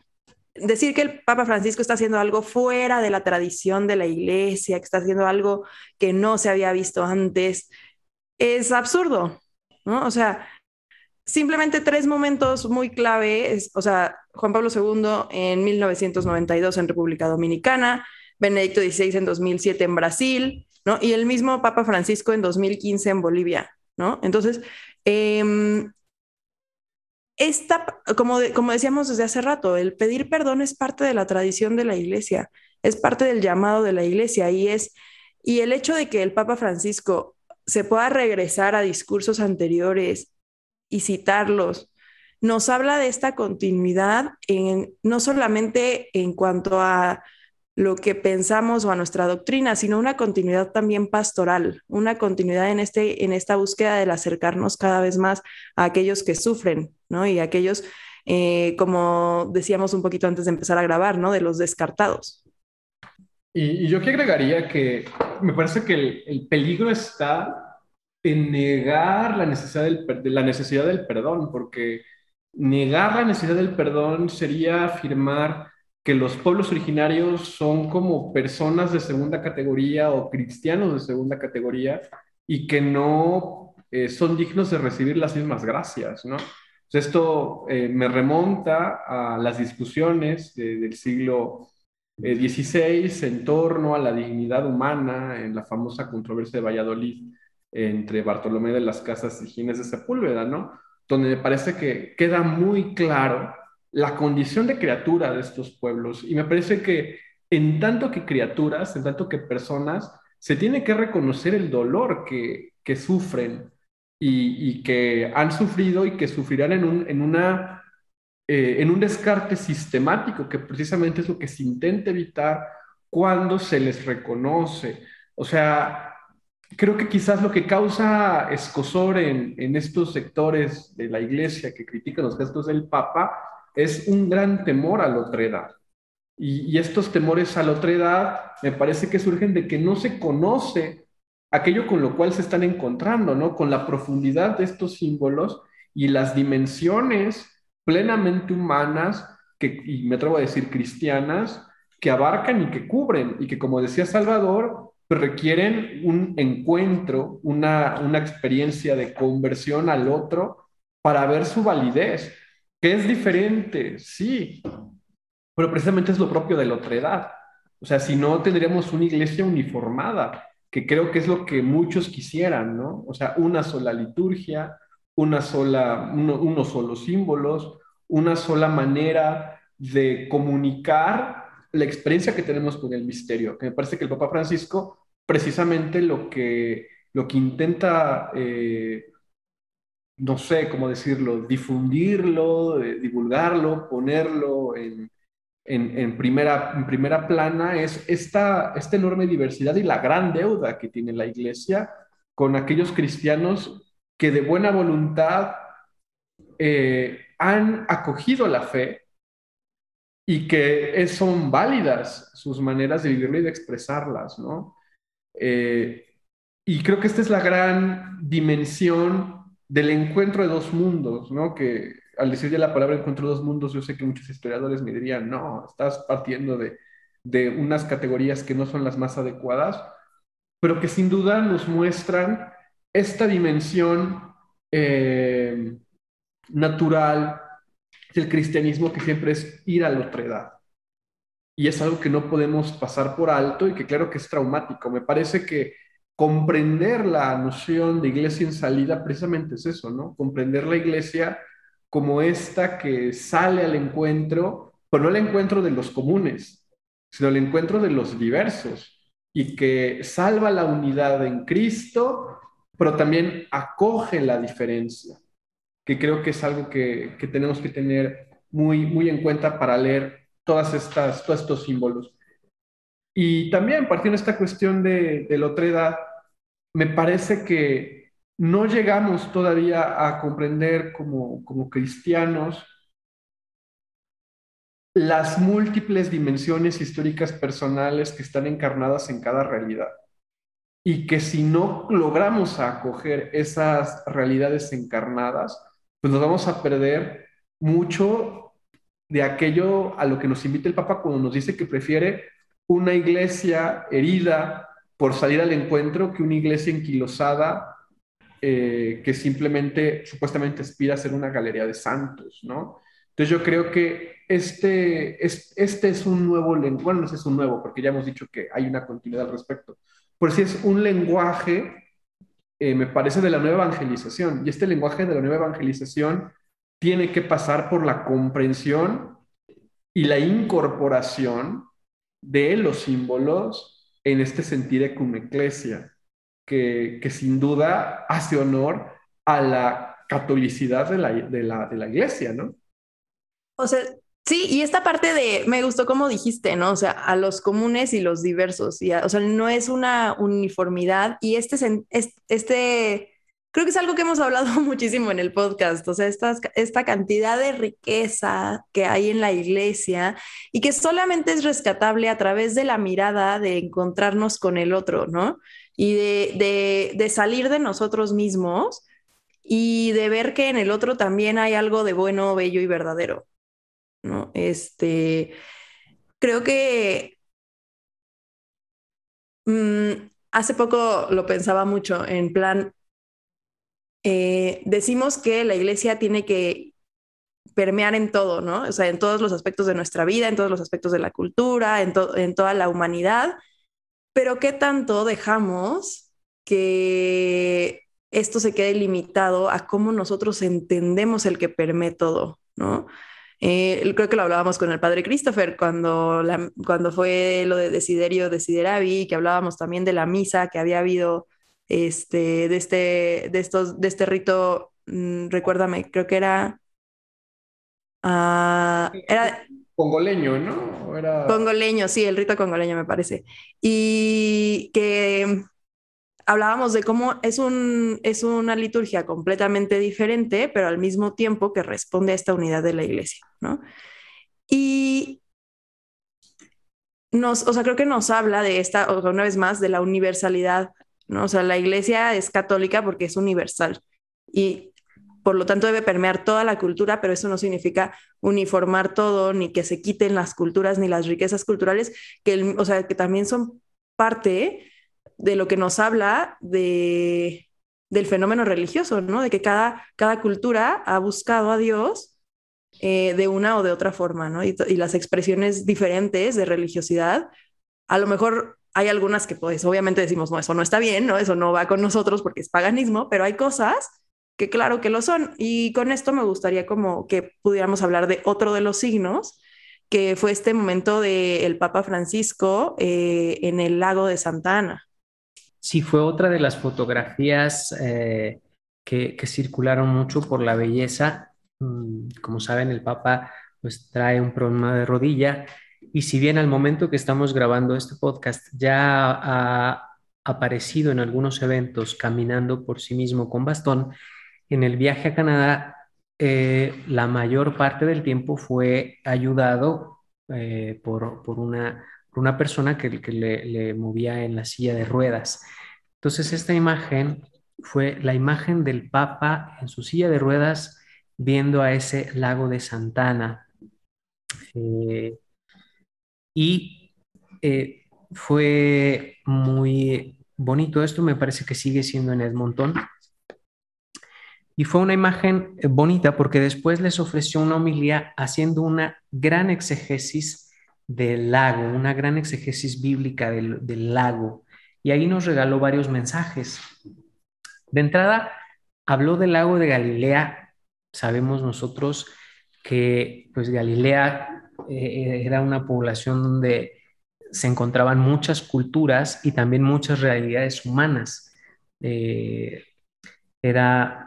Speaker 2: decir que el Papa Francisco está haciendo algo fuera de la tradición de la iglesia, que está haciendo algo que no se había visto antes, es absurdo, ¿no? O sea, simplemente tres momentos muy clave, o sea, Juan Pablo II en 1992 en República Dominicana, Benedicto XVI en 2007 en Brasil, ¿no? Y el mismo Papa Francisco en 2015 en Bolivia, ¿no? Entonces, em, esta, como, como decíamos desde hace rato, el pedir perdón es parte de la tradición de la iglesia, es parte del llamado de la iglesia y es, y el hecho de que el Papa Francisco se pueda regresar a discursos anteriores y citarlos, nos habla de esta continuidad en, no solamente en cuanto a lo que pensamos o a nuestra doctrina, sino una continuidad también pastoral, una continuidad en, este, en esta búsqueda del acercarnos cada vez más a aquellos que sufren, ¿no? Y aquellos, eh, como decíamos un poquito antes de empezar a grabar, ¿no? De los descartados.
Speaker 3: Y, yo que agregaría que me parece que el, peligro está en negar la necesidad, del, la necesidad del perdón, porque negar la necesidad del perdón sería afirmar que los pueblos originarios son como personas de segunda categoría o cristianos de segunda categoría y que no eh, son dignos de recibir las mismas gracias, ¿no? esto eh, me remonta a las discusiones del siglo 16 eh, en torno a la dignidad humana en la famosa controversia de Valladolid entre Bartolomé de las Casas y Ginés de Sepúlveda, ¿no? Donde me parece que queda muy claro la condición de criatura de estos pueblos. Y me parece que en tanto que criaturas, en tanto que personas, se tiene que reconocer el dolor que, que sufren y, y, que han sufrido y que sufrirán en, un, en una eh, en un descarte sistemático, que precisamente es lo que se intenta evitar cuando se les reconoce. O sea, creo que quizás lo que causa escosor en, en estos sectores de la iglesia que critican los gestos del Papa es un gran temor a la otredad. Y, y estos temores a la otredad me parece que surgen de que no se conoce aquello con lo cual se están encontrando, ¿no? Con la profundidad de estos símbolos y las dimensiones plenamente humanas, que, y me atrevo a decir cristianas, que abarcan y que cubren, y que como decía Salvador, requieren un encuentro, una, una experiencia de conversión al otro para ver su validez, que es diferente, sí, pero precisamente es lo propio de la otredad. O sea, si no, tendríamos una iglesia uniformada, que creo que es lo que muchos quisieran, ¿no? O sea, una sola liturgia, una sola, unos solos símbolos, una sola manera de comunicar la experiencia que tenemos con el misterio, que me parece que el Papa Francisco precisamente lo que, lo que intenta, eh, no sé cómo decirlo, difundirlo, eh, divulgarlo, ponerlo en, en, primera, en primera plana es esta, esta enorme diversidad y la gran deuda que tiene la Iglesia con aquellos cristianos que de buena voluntad eh, han acogido la fe y que son válidas sus maneras de vivirla y de expresarlas, ¿no? Eh, y creo que esta es la gran dimensión del encuentro de dos mundos, ¿no? Que al decir ya la palabra encuentro de dos mundos, yo sé que muchos historiadores me dirían, no, estás partiendo de, de unas categorías que no son las más adecuadas, pero que sin duda nos muestran esta dimensión eh, natural del cristianismo que siempre es ir a la otra edad. Y es algo que no podemos pasar por alto y que claro que es traumático. Me parece que comprender la noción de iglesia en salida precisamente es eso, ¿no? Comprender la iglesia como esta que sale al encuentro, pero no al encuentro de los comunes, sino al encuentro de los diversos y que salva la unidad en Cristo, pero también acoge la diferencia, que creo que es algo que, tenemos que tener muy, muy en cuenta para leer todas estas, todos estos símbolos. Y también partiendo de esta cuestión de, de la otra edad, me parece que no llegamos todavía a comprender como, como cristianos las múltiples dimensiones históricas personales que están encarnadas en cada realidad. Y que si no logramos acoger esas realidades encarnadas, pues nos vamos a perder mucho de aquello a lo que nos invita el Papa cuando nos dice que prefiere una iglesia herida por salir al encuentro que una iglesia enquilosada eh, que simplemente supuestamente aspira a ser una galería de santos, ¿no? Entonces yo creo que este es, este es un nuevo lenguaje, bueno, no es un nuevo, porque ya hemos dicho que hay una continuidad al respecto, pero sí es un lenguaje, eh, me parece, de la nueva evangelización, y este lenguaje de la nueva evangelización tiene que pasar por la comprensión y la incorporación de los símbolos en este sentido como eclesia que, sin duda hace honor a la catolicidad de la, de la, de la iglesia, ¿no?
Speaker 2: O sea, sí, y esta parte de, me gustó como dijiste, ¿no? O sea, a los comunes y los diversos, y o sea, no es una uniformidad y este, este, creo que es algo que hemos hablado [LAUGHS] muchísimo en el podcast, o sea, esta, esta cantidad de riqueza que hay en la iglesia y que solamente es rescatable a través de la mirada de encontrarnos con el otro, ¿no? y de, salir de nosotros mismos y de ver que en el otro también hay algo de bueno, bello y verdadero. ¿No? Este, creo que mm, hace poco lo pensaba mucho en plan, eh, decimos que la iglesia tiene que permear en todo, ¿no? O sea, en todos los aspectos de nuestra vida, en todos los aspectos de la cultura, en, en toda la humanidad pero ¿qué tanto dejamos que esto se quede limitado a cómo nosotros entendemos el que permee todo, ¿no? Eh, creo que lo hablábamos con el padre Christopher cuando, cuando fue lo de Desiderio Desideravi, que hablábamos también de la misa que había habido este, de, este, de, estos, de este rito, mm, recuérdame, creo que era...
Speaker 3: Uh, era congoleño, ¿no?
Speaker 2: Era... Congoleño, sí, el rito congoleño me parece. Y que hablábamos de cómo es, un, es una liturgia completamente diferente, pero al mismo tiempo que responde a esta unidad de la iglesia, ¿no? Y nos, o sea, creo que nos habla de esta, o una vez más, de la universalidad, ¿no? O sea, la iglesia es católica porque es universal. Y por lo tanto debe permear toda la cultura, pero eso no significa uniformar todo, ni que se quiten las culturas ni las riquezas culturales, que, o sea, que también son parte de lo que nos habla de, del fenómeno religioso, ¿no? De que cada, cada cultura ha buscado a Dios eh, de una o de otra forma, ¿no? Y, las expresiones diferentes de religiosidad, a lo mejor hay algunas que pues obviamente decimos, no, eso no está bien, ¿no? Eso no va con nosotros porque es paganismo, pero hay cosas que claro que lo son. Y con esto me gustaría como que pudiéramos hablar de otro de los signos, que fue este momento del Papa Francisco eh, en el lago de Santa Ana.
Speaker 4: Sí, fue otra de las fotografías eh, que, circularon mucho por la belleza. Mm, como saben, el Papa pues trae un problema de rodilla y si bien al momento que estamos grabando este podcast ya ha aparecido en algunos eventos caminando por sí mismo con bastón, en el viaje a Canadá, eh, la mayor parte del tiempo fue ayudado eh, por, una, una, persona que, le, movía en la silla de ruedas. Entonces, esta imagen fue la imagen del Papa en su silla de ruedas viendo a ese lago de Santana. Eh, y fue muy bonito esto, me parece que sigue siendo en Edmonton. Y fue una imagen eh, bonita porque después les ofreció una homilía haciendo una gran exegesis del lago, una gran exegesis bíblica del, lago. Y ahí nos regaló varios mensajes. De entrada, habló del lago de Galilea. Sabemos nosotros que pues Galilea eh, era una población donde se encontraban muchas culturas y también muchas realidades humanas. Eh, era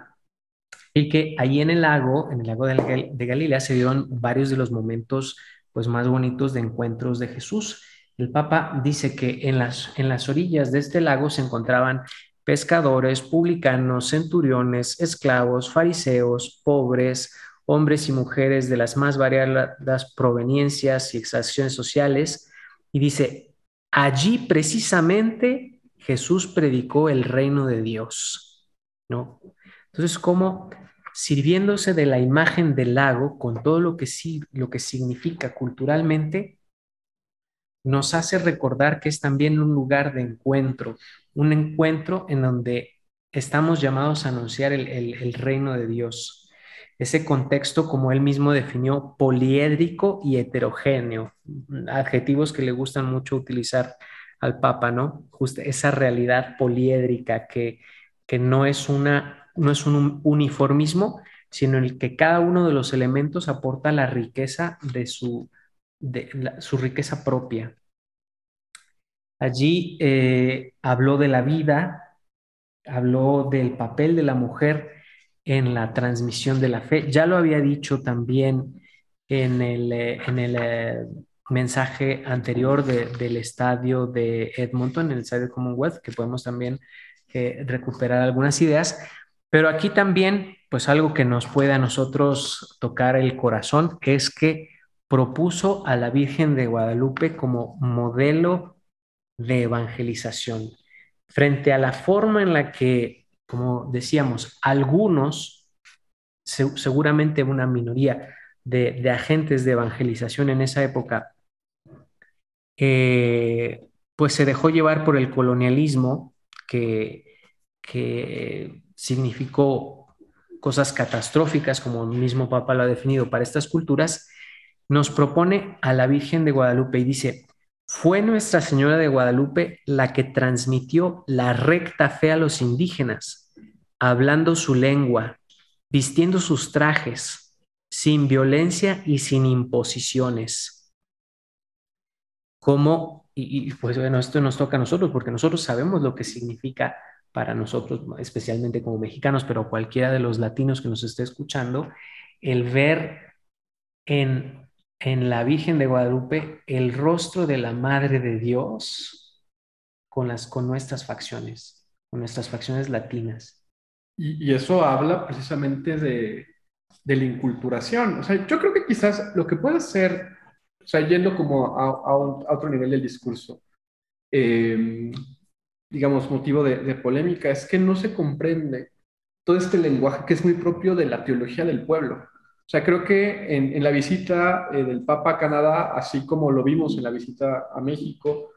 Speaker 4: y que ahí en el lago, en el lago de, Galilea, se dieron varios de los momentos pues, más bonitos de encuentros de Jesús. El Papa dice que en las, en las orillas de este lago se encontraban pescadores, publicanos, centuriones, esclavos, fariseos, pobres, hombres y mujeres de las más variadas proveniencias y extracciones sociales. Y dice, allí precisamente Jesús predicó el reino de Dios. ¿no? Entonces, ¿cómo sirviéndose de la imagen del lago con todo lo que, lo que significa culturalmente, nos hace recordar que es también un lugar de encuentro, un encuentro en donde estamos llamados a anunciar el, el reino de Dios. Ese contexto, como él mismo definió, poliédrico y heterogéneo, adjetivos que le gustan mucho utilizar al Papa, ¿no? Justo esa realidad poliédrica que, que no es una no es un uniformismo, sino en el que cada uno de los elementos aporta la riqueza de su, de su riqueza propia. Allí eh, habló de la vida, habló del papel de la mujer en la transmisión de la fe. Ya lo había dicho también en el, eh, en el eh, mensaje anterior del estadio de Edmonton, en el estadio Commonwealth, que podemos también recuperar algunas ideas. Pero aquí también, pues algo que nos puede a nosotros tocar el corazón es que propuso a la Virgen de Guadalupe como modelo de evangelización. Frente a la forma en la que, como decíamos, algunos, seguramente una minoría de, agentes de evangelización en esa época, eh, pues se dejó llevar por el colonialismo que, que significó cosas catastróficas, como el mismo Papa lo ha definido para estas culturas, nos propone a la Virgen de Guadalupe y dice, fue Nuestra Señora de Guadalupe la que transmitió la recta fe a los indígenas, hablando su lengua, vistiendo sus trajes, sin violencia y sin imposiciones. Como, y, y pues bueno, esto nos toca a nosotros porque nosotros sabemos lo que significa para nosotros, especialmente como mexicanos, pero cualquiera de los latinos que nos esté escuchando, el ver en, en la Virgen de Guadalupe el rostro de la Madre de Dios con, las, con nuestras facciones, con nuestras facciones latinas.
Speaker 3: Y, eso habla precisamente de, de, la inculturación. O sea, yo creo que quizás lo que puede ser, o sea, yendo como a, a, otro nivel del discurso, eh, digamos, motivo de, polémica es que no se comprende todo este lenguaje que es muy propio de la teología del pueblo. O sea, creo que en, la visita eh, del Papa a Canadá, así como lo vimos en la visita a México,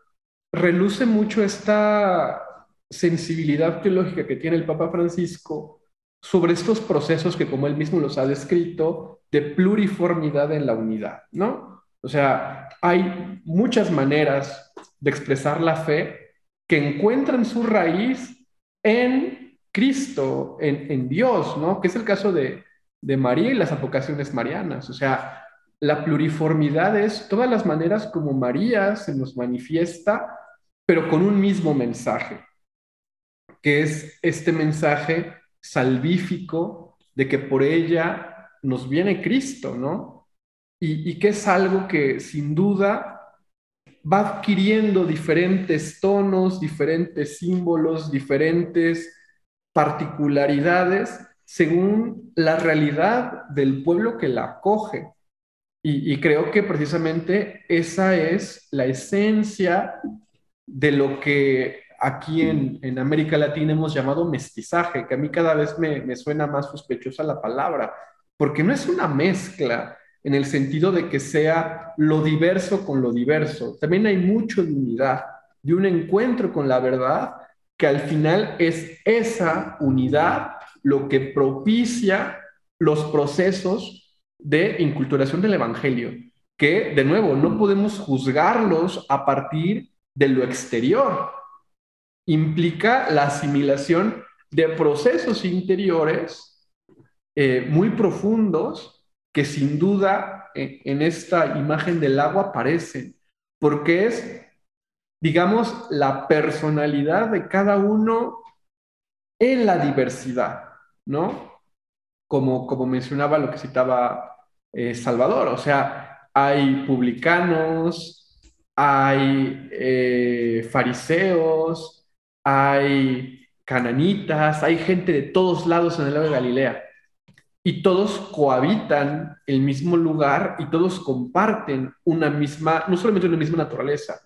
Speaker 3: reluce mucho esta sensibilidad teológica que tiene el Papa Francisco sobre estos procesos que, como él mismo los ha descrito, de pluriformidad en la unidad, ¿no? O sea, hay muchas maneras de expresar la fe que encuentran su raíz en Cristo, en, Dios, ¿no? Que es el caso de, María y las apocaciones marianas. O sea, la pluriformidad es todas las maneras como María se nos manifiesta, pero con un mismo mensaje, que es este mensaje salvífico de que por ella nos viene Cristo, ¿no? Y que es algo que sin duda va adquiriendo diferentes tonos, diferentes símbolos, diferentes particularidades según la realidad del pueblo que la acoge. Y, creo que precisamente esa es la esencia de lo que aquí en, América Latina hemos llamado mestizaje, que a mí cada vez me, suena más sospechosa la palabra, porque no es una mezcla en el sentido de que sea lo diverso con lo diverso. También hay mucho de unidad, de un encuentro con la verdad, que al final es esa unidad lo que propicia los procesos de inculturación del Evangelio, que de nuevo no podemos juzgarlos a partir de lo exterior. Implica la asimilación de procesos interiores eh, muy profundos que sin duda en, esta imagen del agua aparecen, porque es, digamos, la personalidad de cada uno en la diversidad. ¿no? Como, como mencionaba lo que citaba eh, Salvador, o sea, hay publicanos, hay eh, fariseos, hay cananitas, hay gente de todos lados en el lago de Galilea. Y todos cohabitan el mismo lugar y todos comparten una misma, no solamente una misma naturaleza,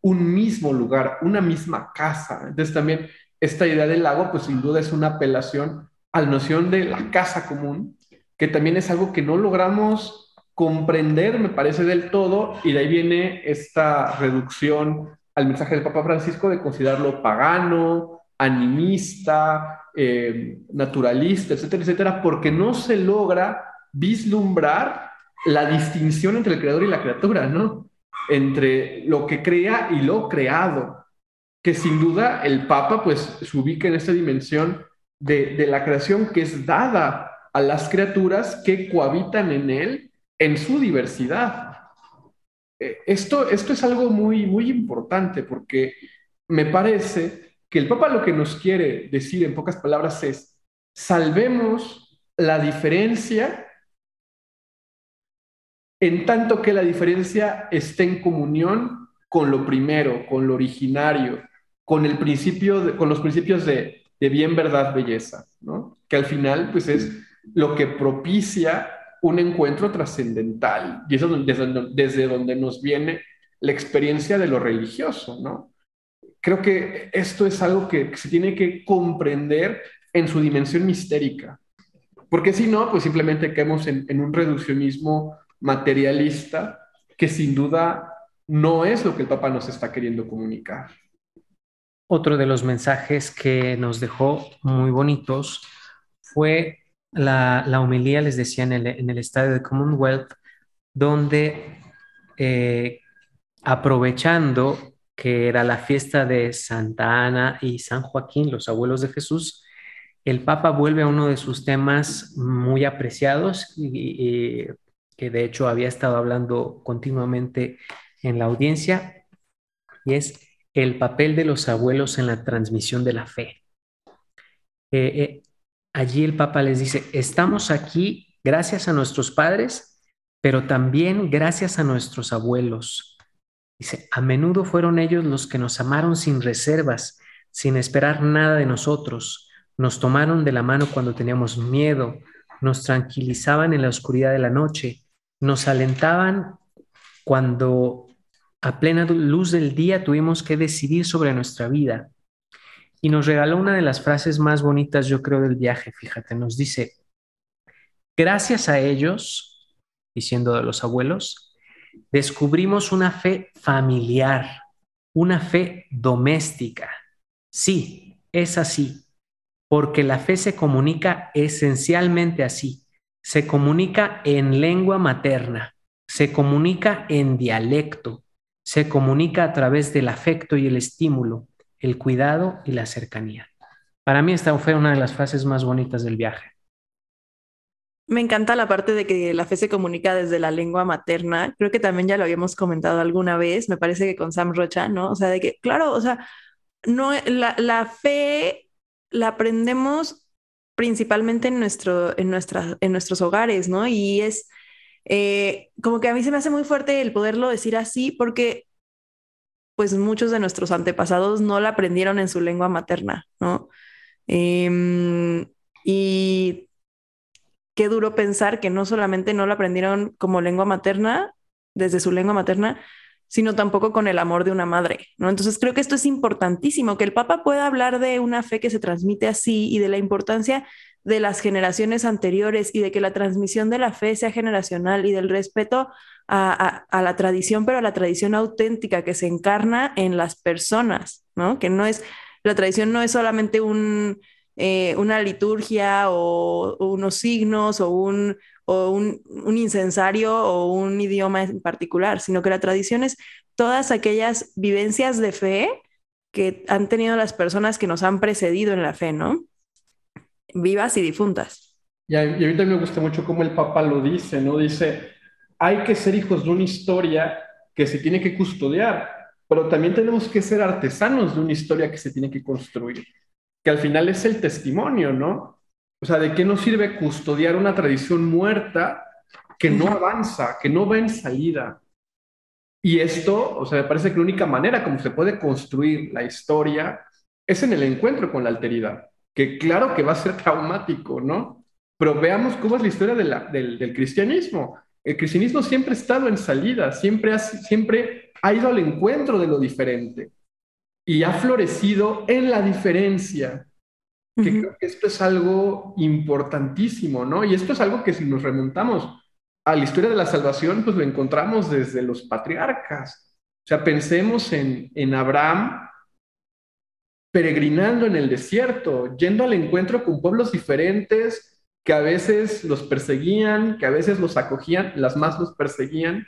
Speaker 3: un mismo lugar, una misma casa. Entonces también esta idea del lago, pues sin duda es una apelación a la noción de la casa común, que también es algo que no logramos comprender, me parece, del todo, y de ahí viene esta reducción al mensaje del Papa Francisco de considerarlo pagano, animista, eh, naturalista, etcétera, etcétera, porque no se logra vislumbrar la distinción entre el creador y la criatura, ¿no? Entre lo que crea y lo creado, que sin duda el Papa pues se ubica en esta dimensión de, la creación que es dada a las criaturas que cohabitan en él en su diversidad. Eh, esto, esto es algo muy, muy importante porque me parece que el Papa lo que nos quiere decir en pocas palabras es, salvemos la diferencia en tanto que la diferencia esté en comunión con lo primero, con lo originario, con el principio, con los principios de de bien, verdad, belleza, ¿no? Que al final, pues es lo que propicia un encuentro trascendental. Y eso es desde donde nos viene la experiencia de lo religioso, ¿no? Creo que esto es algo que, se tiene que comprender en su dimensión mistérica. Porque si no, pues simplemente caemos en, en un reduccionismo materialista que sin duda no es lo que el Papa nos está queriendo comunicar.
Speaker 4: Otro de los mensajes que nos dejó muy bonitos fue la, la homilía, les decía, en el, estadio de Commonwealth, donde eh, aprovechando que era la fiesta de Santa Ana y San Joaquín, los abuelos de Jesús, el Papa vuelve a uno de sus temas muy apreciados y que de hecho había estado hablando continuamente en la audiencia, y es el papel de los abuelos en la transmisión de la fe. Eh, eh, allí el Papa les dice, estamos aquí gracias a nuestros padres, pero también gracias a nuestros abuelos. Dice, a menudo fueron ellos los que nos amaron sin reservas, sin esperar nada de nosotros. Nos tomaron de la mano cuando teníamos miedo, nos tranquilizaban en la oscuridad de la noche, nos alentaban cuando a plena luz del día tuvimos que decidir sobre nuestra vida. y nos regaló una de las frases más bonitas, yo creo, del viaje. Fíjate, nos dice, gracias a ellos, diciendo de los abuelos, descubrimos una fe familiar, una fe doméstica. Sí, es así, porque la fe se comunica esencialmente así. Se comunica en lengua materna, se comunica en dialecto, se comunica a través del afecto y el estímulo, el cuidado y la cercanía. Para mí esta fue una de las frases más bonitas del viaje.
Speaker 2: Me encanta la parte de que la fe se comunica desde la lengua materna. Creo que también ya lo habíamos comentado alguna vez, me parece que con Sam Rocha, ¿no? O sea, de que, claro, o sea, no, la, fe la aprendemos principalmente en, nuestro, en, nuestra, en nuestros hogares, ¿no? Y es eh, como que a mí se me hace muy fuerte el poderlo decir así porque pues muchos de nuestros antepasados no la aprendieron en su lengua materna, ¿no? Em, y qué duro pensar que no solamente no la aprendieron como lengua materna, desde su lengua materna, sino tampoco con el amor de una madre, ¿no? Entonces creo que esto es importantísimo, que el Papa pueda hablar de una fe que se transmite así y de la importancia de las generaciones anteriores y de que la transmisión de la fe sea generacional y del respeto a, la tradición, pero a la tradición auténtica que se encarna en las personas, ¿no? Que no es, la tradición no es solamente un, eh, una liturgia o, unos signos o, un, o un, incensario o un idioma en particular, sino que la tradición es todas aquellas vivencias de fe que han tenido las personas que nos han precedido en la fe, ¿no? vivas y difuntas.
Speaker 3: Y a, y a mí también me gusta mucho cómo el Papa lo dice, ¿no? Dice, hay que ser hijos de una historia que se tiene que custodiar, pero también tenemos que ser artesanos de una historia que se tiene que construir, que al final es el testimonio, ¿no? O sea, ¿de qué nos sirve custodiar una tradición muerta que no avanza, que no va en salida? Y esto, o sea, me parece que la única manera como se puede construir la historia es en el encuentro con la alteridad que claro que va a ser traumático, ¿no? Pero veamos cómo es la historia del, cristianismo. El cristianismo siempre ha estado en salida, siempre ha, siempre ha ido al encuentro de lo diferente y ha florecido en la diferencia. Que creo que esto es algo importantísimo, ¿no? Y esto es algo que si nos remontamos a la historia de la salvación, pues lo encontramos desde los patriarcas. O sea, pensemos en, en Abraham, peregrinando en el desierto, yendo al encuentro con pueblos diferentes que a veces los perseguían, que a veces los acogían, las más los perseguían,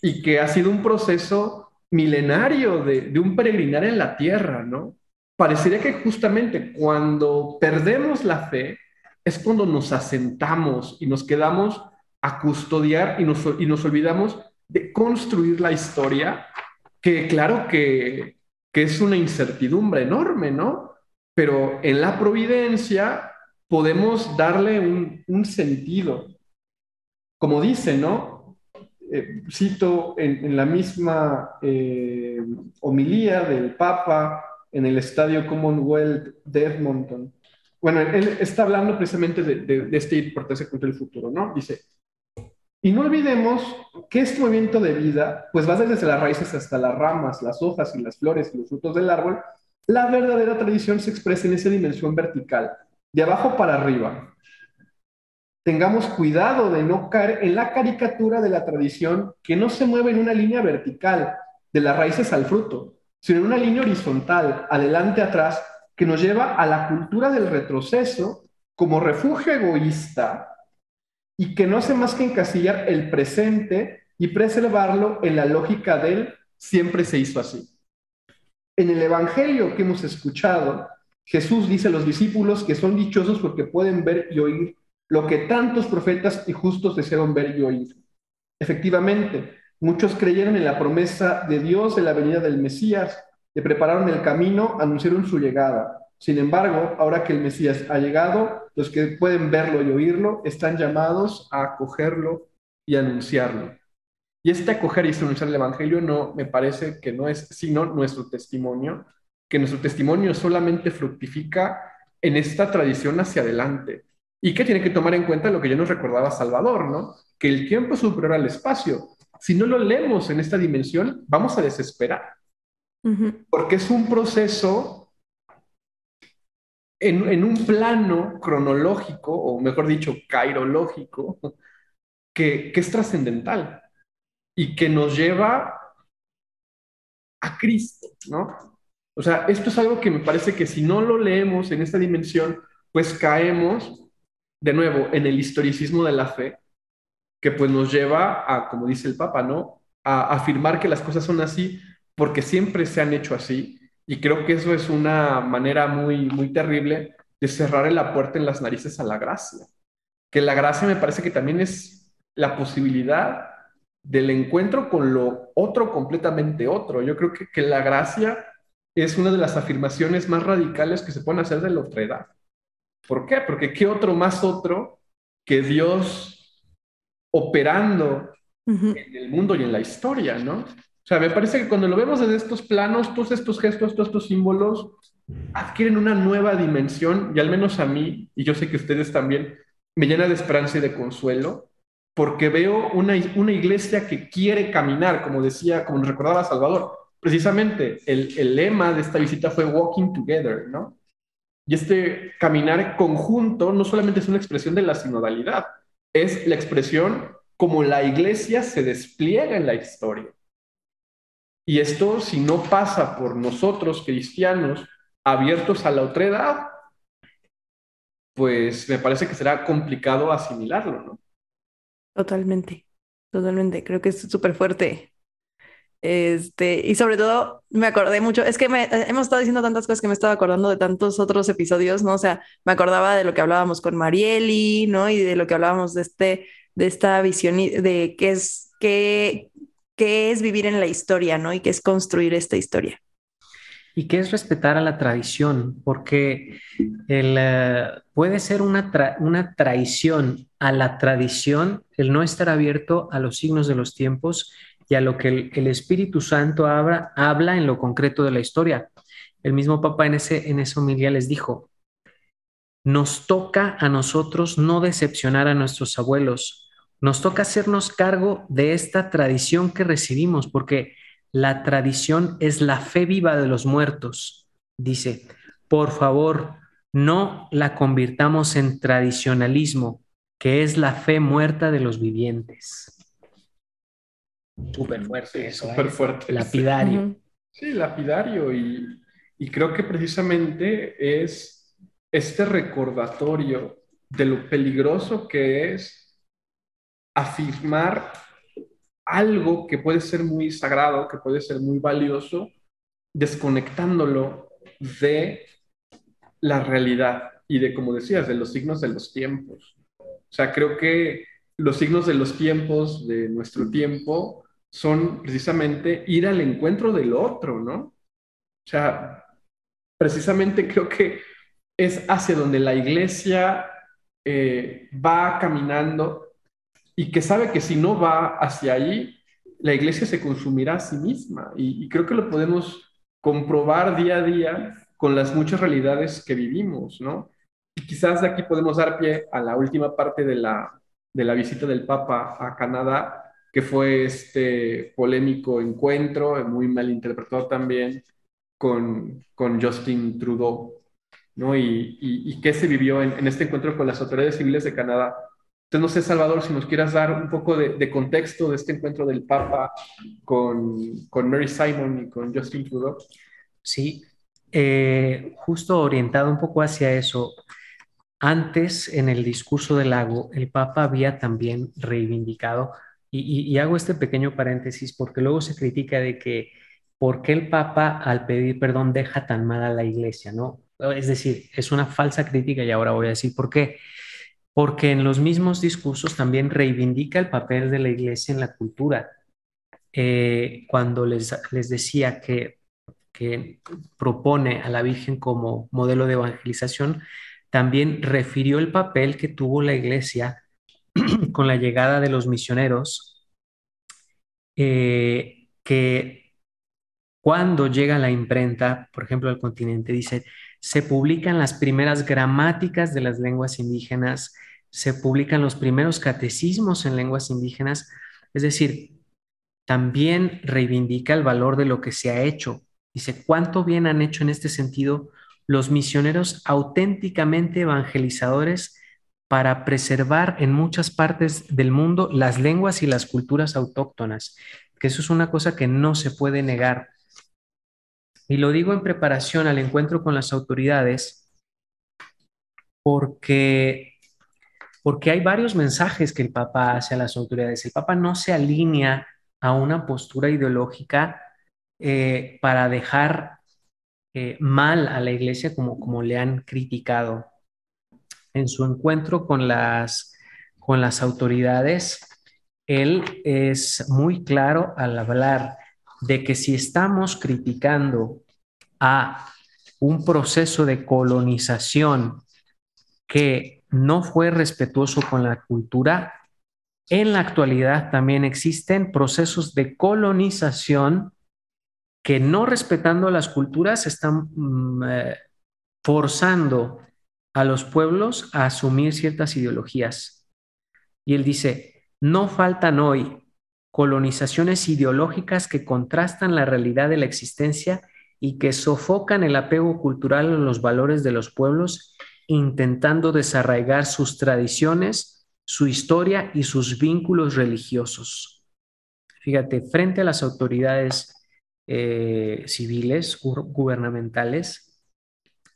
Speaker 3: y que ha sido un proceso milenario de, un peregrinar en la tierra, ¿no? Parecería que justamente cuando perdemos la fe es cuando nos asentamos y nos quedamos a custodiar y nos, y nos olvidamos de construir la historia, que claro que que es una incertidumbre enorme, ¿no? Pero en la providencia podemos darle un, sentido. Como dice, ¿no? Eh, cito en, la misma eh, homilía del Papa en el Estadio Commonwealth de Edmonton. Bueno, él está hablando precisamente de, de este importancia contra el futuro, ¿no? Dice, y no olvidemos que este movimiento de vida, pues va desde las raíces hasta las ramas, las hojas y las flores y los frutos del árbol. La verdadera tradición se expresa en esa dimensión vertical, de abajo para arriba. Tengamos cuidado de no caer en la caricatura de la tradición que no se mueve en una línea vertical, de las raíces al fruto, sino en una línea horizontal, adelante atrás, que nos lleva a la cultura del retroceso como refugio egoísta y que no hace más que encasillar el presente y preservarlo en la lógica del siempre se hizo así. En el Evangelio que hemos escuchado, Jesús dice a los discípulos que son dichosos porque pueden ver y oír lo que tantos profetas y justos desearon ver y oír. Efectivamente, muchos creyeron en la promesa de Dios de la venida del Mesías, le prepararon el camino, anunciaron su llegada. Sin embargo, ahora que el Mesías ha llegado, los que pueden verlo y oírlo están llamados a acogerlo y anunciarlo. Y este acoger y anunciar el Evangelio no me parece que no es sino nuestro testimonio, que nuestro testimonio solamente fructifica en esta tradición hacia adelante. Y que tiene que tomar en cuenta lo que ya nos recordaba Salvador, ¿no? Que el tiempo es superior al espacio. Si no lo leemos en esta dimensión, vamos a desesperar. Porque es un proceso en, un plano cronológico, o mejor dicho, cairológico, que, que es trascendental y que nos lleva a Cristo, ¿no? O sea, esto es algo que me parece que si no lo leemos en esta dimensión, pues caemos de nuevo en el historicismo de la fe, que pues nos lleva a, como dice el Papa, ¿no? A afirmar que las cosas son así porque siempre se han hecho así. Y creo que eso es una manera muy, muy terrible de cerrar la puerta en las narices a la gracia. Que la gracia me parece que también es la posibilidad del encuentro con lo otro completamente otro. Yo creo que, que la gracia es una de las afirmaciones más radicales que se pueden hacer de la otredad. ¿Por qué? Porque ¿qué otro más otro que Dios operando en el mundo y en la historia, ¿no? O sea, me parece que cuando lo vemos desde estos planos, todos estos gestos, todos estos símbolos adquieren una nueva dimensión y al menos a mí, y yo sé que ustedes también, me llena de esperanza y de consuelo, porque veo una, una iglesia que quiere caminar, como decía, como nos recordaba Salvador. Precisamente el, el lema de esta visita fue Walking Together, ¿no? Y este caminar conjunto no solamente es una expresión de la sinodalidad, es la expresión como la iglesia se despliega en la historia. Y esto, si no pasa por nosotros cristianos abiertos a la otredad, pues me parece que será complicado asimilarlo, ¿no?
Speaker 2: Totalmente, totalmente. Creo que es súper fuerte este, y sobre todo me acordé mucho, es que hemos estado diciendo tantas cosas que me estaba acordando de tantos otros episodios, ¿no? O sea, me acordaba de lo que hablábamos con Marieli, ¿no? Y de lo que hablábamos de este, de esta visión de qué es, qué, qué es vivir en la historia, ¿no? Y qué es construir esta historia.
Speaker 4: Y qué es respetar a la tradición, porque el, eh, puede ser una, una traición a la tradición el no estar abierto a los signos de los tiempos y a lo que el, Espíritu Santo habla, habla, en lo concreto de la historia. El mismo Papa en, ese, en esa homilía les dijo, nos toca a nosotros no decepcionar a nuestros abuelos, nos toca hacernos cargo de esta tradición que recibimos, porque la tradición es la fe viva de los muertos. Dice, por favor, no la convirtamos en tradicionalismo, que es la fe muerta de los vivientes.
Speaker 3: Súper fuerte Súper ¿eh? fuerte.
Speaker 4: Lapidario.
Speaker 3: Sí, lapidario. Y, y creo que precisamente es este recordatorio de lo peligroso que es afirmar algo que puede ser muy sagrado, que puede ser muy valioso, desconectándolo de la realidad y de, como decías, de los signos de los tiempos. O sea, creo que los signos de los tiempos, de nuestro tiempo, son precisamente ir al encuentro del otro, ¿no? O sea, precisamente creo que es hacia donde la iglesia eh, va caminando y que sabe que si no va hacia ahí, la iglesia se consumirá a sí misma. Y, creo que lo podemos comprobar día a día con las muchas realidades que vivimos, ¿no? Y quizás de aquí podemos dar pie a la última parte de la, de la visita del Papa a Canadá, que fue este polémico encuentro, muy mal interpretado también, con, con Justin Trudeau, ¿no? Y, y, qué se vivió en, este encuentro con las autoridades civiles de Canadá. Entonces, no sé, Salvador, si nos quieras dar un poco de, contexto de este encuentro del Papa con, con, Mary Simon y con Justin Trudeau.
Speaker 4: Sí, eh, justo orientado un poco hacia eso. Antes, en el discurso del lago, el Papa había también reivindicado y, hago este pequeño paréntesis porque luego se critica de que por qué el Papa al pedir perdón deja tan mal a la iglesia, ¿no? Es decir, es una falsa crítica y ahora voy a decir por qué. Porque en los mismos discursos también reivindica el papel de la iglesia en la cultura. Eh, cuando les, les decía que, que propone a la Virgen como modelo de evangelización, también refirió el papel que tuvo la iglesia [CLEARS THROAT] con la llegada de los misioneros, eh, que cuando llega la imprenta, por ejemplo, al continente, dice, se publican las primeras gramáticas de las lenguas indígenas, se publican los primeros catecismos en lenguas indígenas, es decir, también reivindica el valor de lo que se ha hecho. Dice, ¿cuánto bien han hecho en este sentido los misioneros auténticamente evangelizadores para preservar en muchas partes del mundo las lenguas y las culturas autóctonas, que eso es una cosa que no se puede negar. Y lo digo en preparación al encuentro con las autoridades, porque, porque hay varios mensajes que el Papa hace a las autoridades. El Papa no se alinea a una postura ideológica eh, para dejar eh, mal a la iglesia como, como le han criticado. En su encuentro con las, con las autoridades, él es muy claro al hablar de que si estamos criticando a un proceso de colonización que no fue respetuoso con la cultura, en la actualidad también existen procesos de colonización que no respetando las culturas están mm, eh, forzando a los pueblos a asumir ciertas ideologías. Y él dice, no faltan hoy colonizaciones ideológicas que contrastan la realidad de la existencia y que sofocan el apego cultural a los valores de los pueblos, intentando desarraigar sus tradiciones, su historia y sus vínculos religiosos. Fíjate, frente a las autoridades eh, civiles, gubernamentales,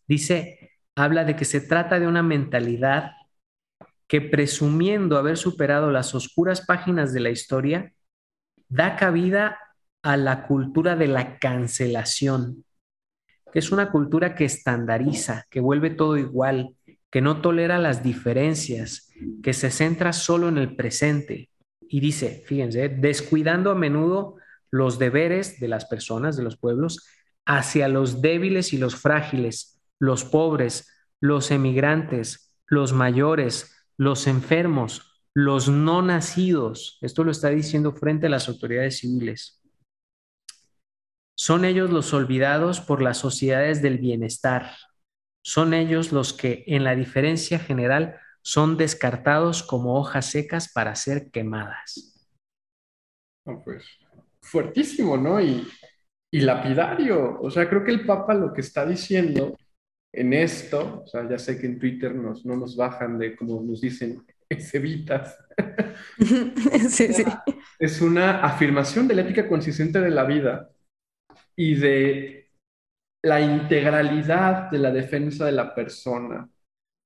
Speaker 4: dice, habla de que se trata de una mentalidad que presumiendo haber superado las oscuras páginas de la historia, da cabida a la cultura de la cancelación, que es una cultura que estandariza, que vuelve todo igual, que no tolera las diferencias, que se centra solo en el presente. Y dice, fíjense, descuidando a menudo los deberes de las personas, de los pueblos, hacia los débiles y los frágiles, los pobres, los emigrantes, los mayores, los enfermos, los no nacidos. Esto lo está diciendo frente a las autoridades civiles. Son ellos los olvidados por las sociedades del bienestar. Son ellos los que, en la diferencia general, son descartados como hojas secas para ser quemadas.
Speaker 3: pues fuertísimo, ¿no? Y, lapidario. O sea, creo que el Papa lo que está diciendo en esto, o sea, ya sé que en Twitter nos, no nos bajan de, como nos dicen, [LAUGHS] evitas. [LAUGHS] sí, sí. Es una afirmación de la ética consistente de la vida y de la integralidad de la defensa de la persona,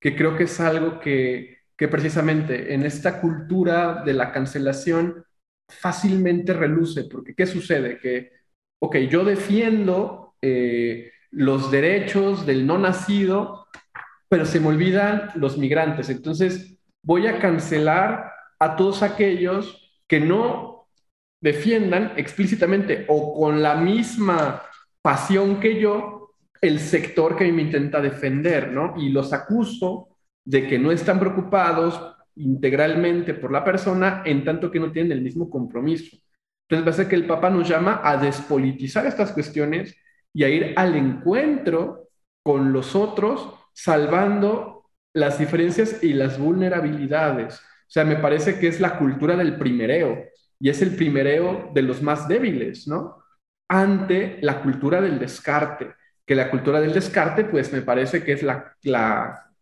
Speaker 3: que creo que es algo que, precisamente en esta cultura de la cancelación fácilmente reluce, porque ¿qué sucede? Que, ok, yo defiendo eh, los derechos del no nacido, pero se me olvidan los migrantes, entonces voy a cancelar a todos aquellos que no defiendan explícitamente o con la misma pasión que yo el sector que me intenta defender, ¿no? Y los acuso de que no están preocupados integralmente por la persona en tanto que no tienen el mismo compromiso. Entonces va a ser que el Papa nos llama a despolitizar estas cuestiones y a ir al encuentro con los otros, salvando las diferencias y las vulnerabilidades. O sea, me parece que es la cultura del primereo y es el primereo de los más débiles, ¿no? Ante la cultura del descarte, que la cultura del descarte, pues me parece que es la, la,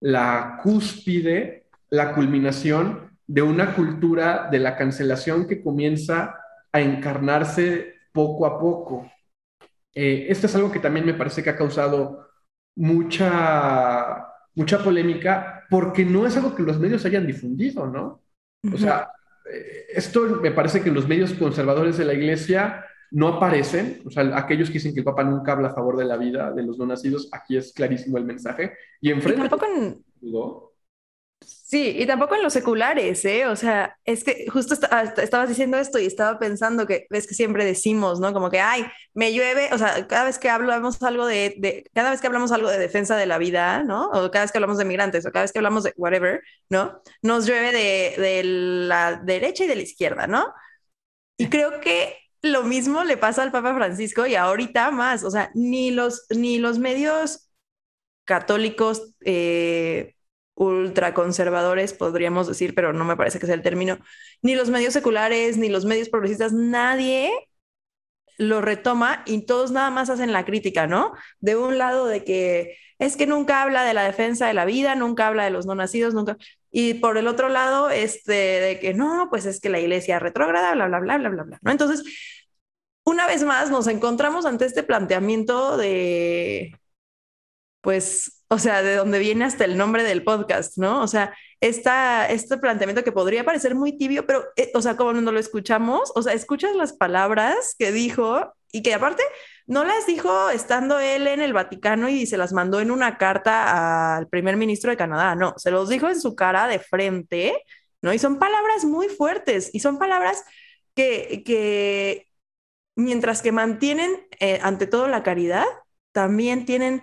Speaker 3: la cúspide, la culminación de una cultura de la cancelación que comienza a encarnarse poco a poco. Eh, esto es algo que también me parece que ha causado mucha, mucha polémica porque no es algo que los medios hayan difundido, ¿no? O sea, eh, esto me parece que los medios conservadores de la iglesia no aparecen, o sea, aquellos que dicen que el Papa nunca habla a favor de la vida de los no nacidos, aquí es clarísimo el mensaje. Y enfrente...
Speaker 2: Sí, y tampoco en los seculares, ¿eh? O sea, es que justo ah, estabas diciendo esto y estaba pensando que ves que siempre decimos, ¿no? Como que, ay, me llueve, o sea, cada vez que hablamos algo de, cada vez que hablamos algo de defensa de la vida, ¿no? O cada vez que hablamos de migrantes, o cada vez que hablamos de whatever, ¿no? Nos llueve de, de la derecha y de la izquierda, ¿no? Y creo que lo mismo le pasa al Papa Francisco y ahorita más, o sea, ni los, ni los medios católicos, eh, ultraconservadores, podríamos decir, pero no me parece que sea el término, ni los medios seculares, ni los medios progresistas, nadie lo retoma y todos nada más hacen la crítica, ¿no? De un lado de que es que nunca habla de la defensa de la vida, nunca habla de los no nacidos, nunca. Y por el otro lado, este, de que no, pues es que la iglesia retrógrada, bla, bla, bla, bla, bla, bla, ¿no? Entonces, una vez más nos encontramos ante este planteamiento de, pues, o sea, de donde viene hasta el nombre del podcast, ¿no? O sea, esta, este planteamiento que podría parecer muy tibio, pero, eh, o sea, como cuando lo escuchamos, o sea, escuchas las palabras que dijo y que aparte no las dijo estando él en el Vaticano y se las mandó en una carta al primer ministro de Canadá, no, se los dijo en su cara de frente, ¿no? Y son palabras muy fuertes y son palabras que, que mientras que mantienen eh, ante todo la caridad, también tienen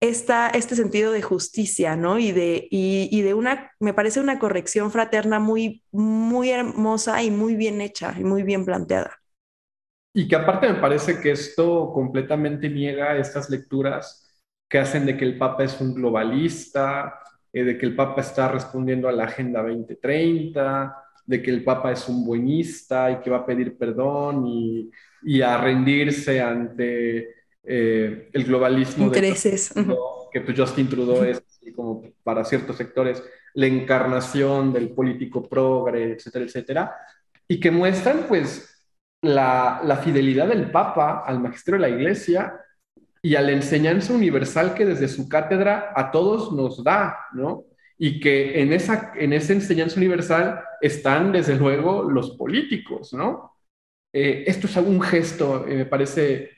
Speaker 2: esta, este sentido de justicia, ¿no? Y de, y, de una, me parece una corrección fraterna muy, muy hermosa y muy bien hecha y muy bien planteada.
Speaker 3: Y que aparte me parece que esto completamente niega estas lecturas que hacen de que el Papa es un globalista, eh, de que el Papa está respondiendo a la Agenda 2030, de que el Papa es un buenista y que va a pedir perdón y, y a rendirse ante eh, el globalismo.
Speaker 2: Intereses.
Speaker 3: que pues, Justin Trudeau es, como para ciertos sectores, la encarnación del político progre, etcétera, etcétera, y que muestran pues la, la fidelidad del Papa al magisterio de la Iglesia y a la enseñanza universal que desde su cátedra a todos nos da, ¿no? Y que en esa, en esa enseñanza universal están, desde luego, los políticos, ¿no? Eh, esto es un gesto, eh, me parece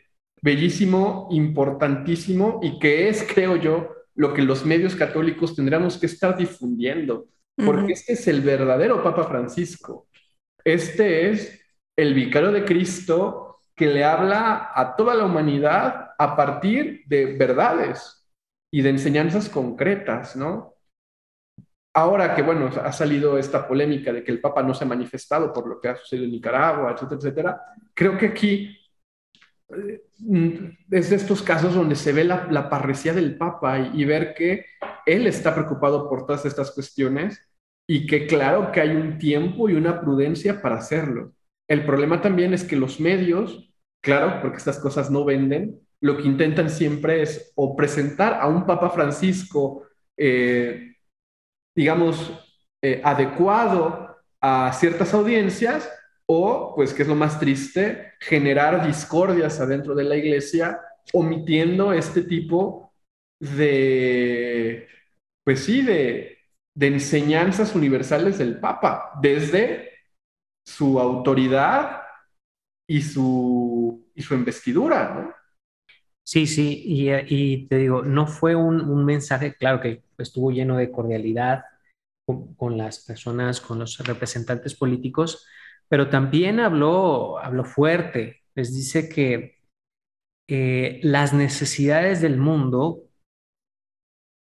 Speaker 3: bellísimo, importantísimo y que es, [LAUGHS] creo yo, lo que los medios católicos tendríamos que estar difundiendo, porque este es el verdadero Papa Francisco. Este es el vicario de Cristo que le habla a toda la humanidad a partir de verdades y de enseñanzas concretas, ¿no? Ahora que, bueno, ha salido esta polémica de que el Papa no se ha manifestado por lo que ha sucedido en Nicaragua, etcétera, etcétera, creo que aquí es de estos casos donde se ve la, la parresía del Papa y, ver que él está preocupado por todas estas cuestiones y que claro que hay un tiempo y una prudencia para hacerlo. El problema también es que los medios, claro, porque estas cosas no venden, lo que intentan siempre es o presentar a un Papa Francisco, eh, digamos, eh, adecuado a ciertas audiencias, o, pues, que es lo más triste, generar discordias adentro de la iglesia, omitiendo este tipo de, pues sí, de, enseñanzas universales del Papa, desde su autoridad y su, y su investidura, ¿no?
Speaker 4: Sí, sí, y, te digo, no fue un, mensaje, claro que estuvo lleno de cordialidad con, las personas, con los representantes políticos, pero también habló, habló fuerte. Les dice que eh, las necesidades del mundo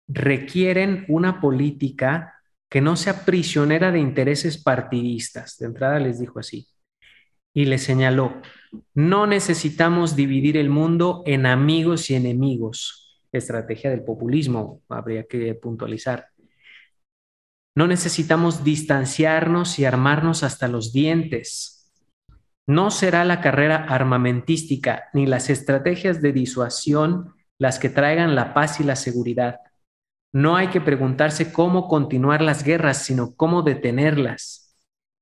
Speaker 4: requieren una política que no sea prisionera de intereses partidistas. De entrada les dijo así. Y le señaló, no necesitamos dividir el mundo en amigos y enemigos. Estrategia del populismo, habría que puntualizar. No necesitamos distanciarnos y armarnos hasta los dientes. No será la carrera armamentística ni las estrategias de disuasión las que traigan la paz y la seguridad. No hay que preguntarse cómo continuar las guerras, sino cómo detenerlas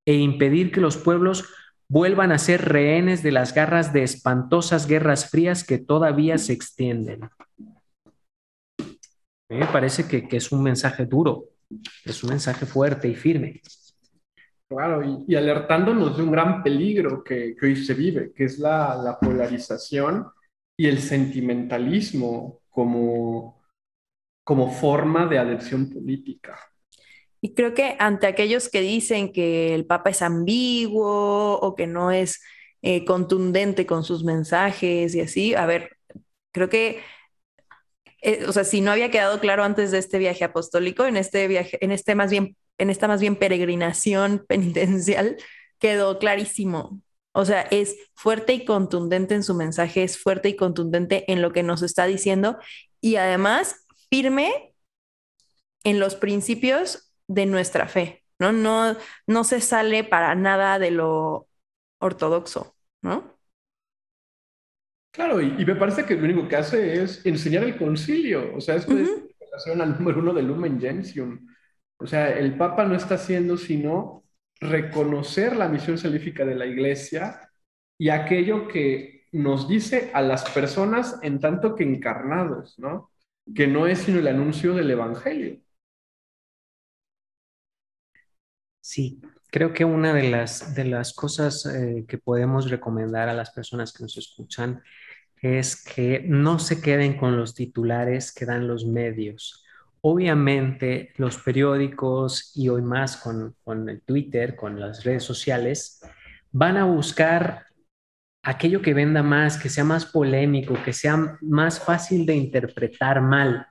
Speaker 4: e impedir que los pueblos vuelvan a ser rehenes de las garras de espantosas guerras frías que todavía se extienden. Me parece que es un mensaje duro, es un mensaje fuerte y firme.
Speaker 3: Claro, y, alertándonos de un gran peligro que, hoy se vive, que es la, polarización y el sentimentalismo como, como forma de adhesión política.
Speaker 2: Y creo que ante aquellos que dicen que el Papa es ambiguo o que no es eh, contundente con sus mensajes y así, a ver, creo que eh, o sea, si no había quedado claro antes de este viaje apostólico, en este viaje, en este más bien, en esta más bien peregrinación [LAUGHS] penitencial, quedó clarísimo. O sea, es fuerte y contundente en su mensaje, es fuerte y contundente en lo que nos está diciendo y además firme en los principios de nuestra fe, ¿no? No, no se sale para nada de lo ortodoxo, ¿no?
Speaker 3: Claro, y, me parece que lo único que hace es enseñar el concilio, o sea, esto es relación al número uno del Lumen Gentium. O sea, el Papa no está haciendo sino reconocer la misión salífica de la Iglesia y aquello que nos dice a las personas en tanto que encarnados, ¿no? Que no es sino el anuncio del Evangelio.
Speaker 4: Sí, creo que una de las, de las cosas eh, que podemos recomendar a las personas que nos escuchan es que no se queden con los titulares que dan los medios. Obviamente los periódicos y hoy más con, con el Twitter, con las redes sociales, van a buscar aquello que venda más, que sea más polémico, que sea más fácil de interpretar mal,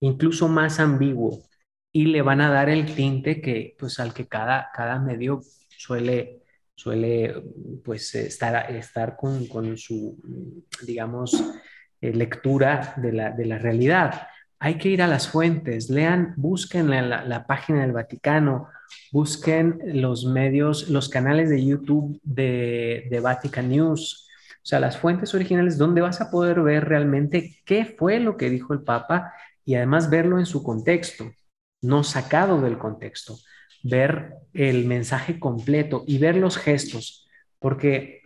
Speaker 4: incluso más ambiguo, y le van a dar el tinte que, pues, al que cada, cada medio suele, suele pues estar, estar con, con su, digamos, eh, lectura de la, de la, realidad. Hay que ir a las fuentes, lean, busquen la, la, página del Vaticano, busquen los medios, los canales de YouTube de, de Vatican News, o sea, las fuentes originales donde vas a poder ver realmente qué fue lo que dijo el Papa y además verlo en su contexto, no sacado del contexto ver el mensaje completo y ver los gestos, porque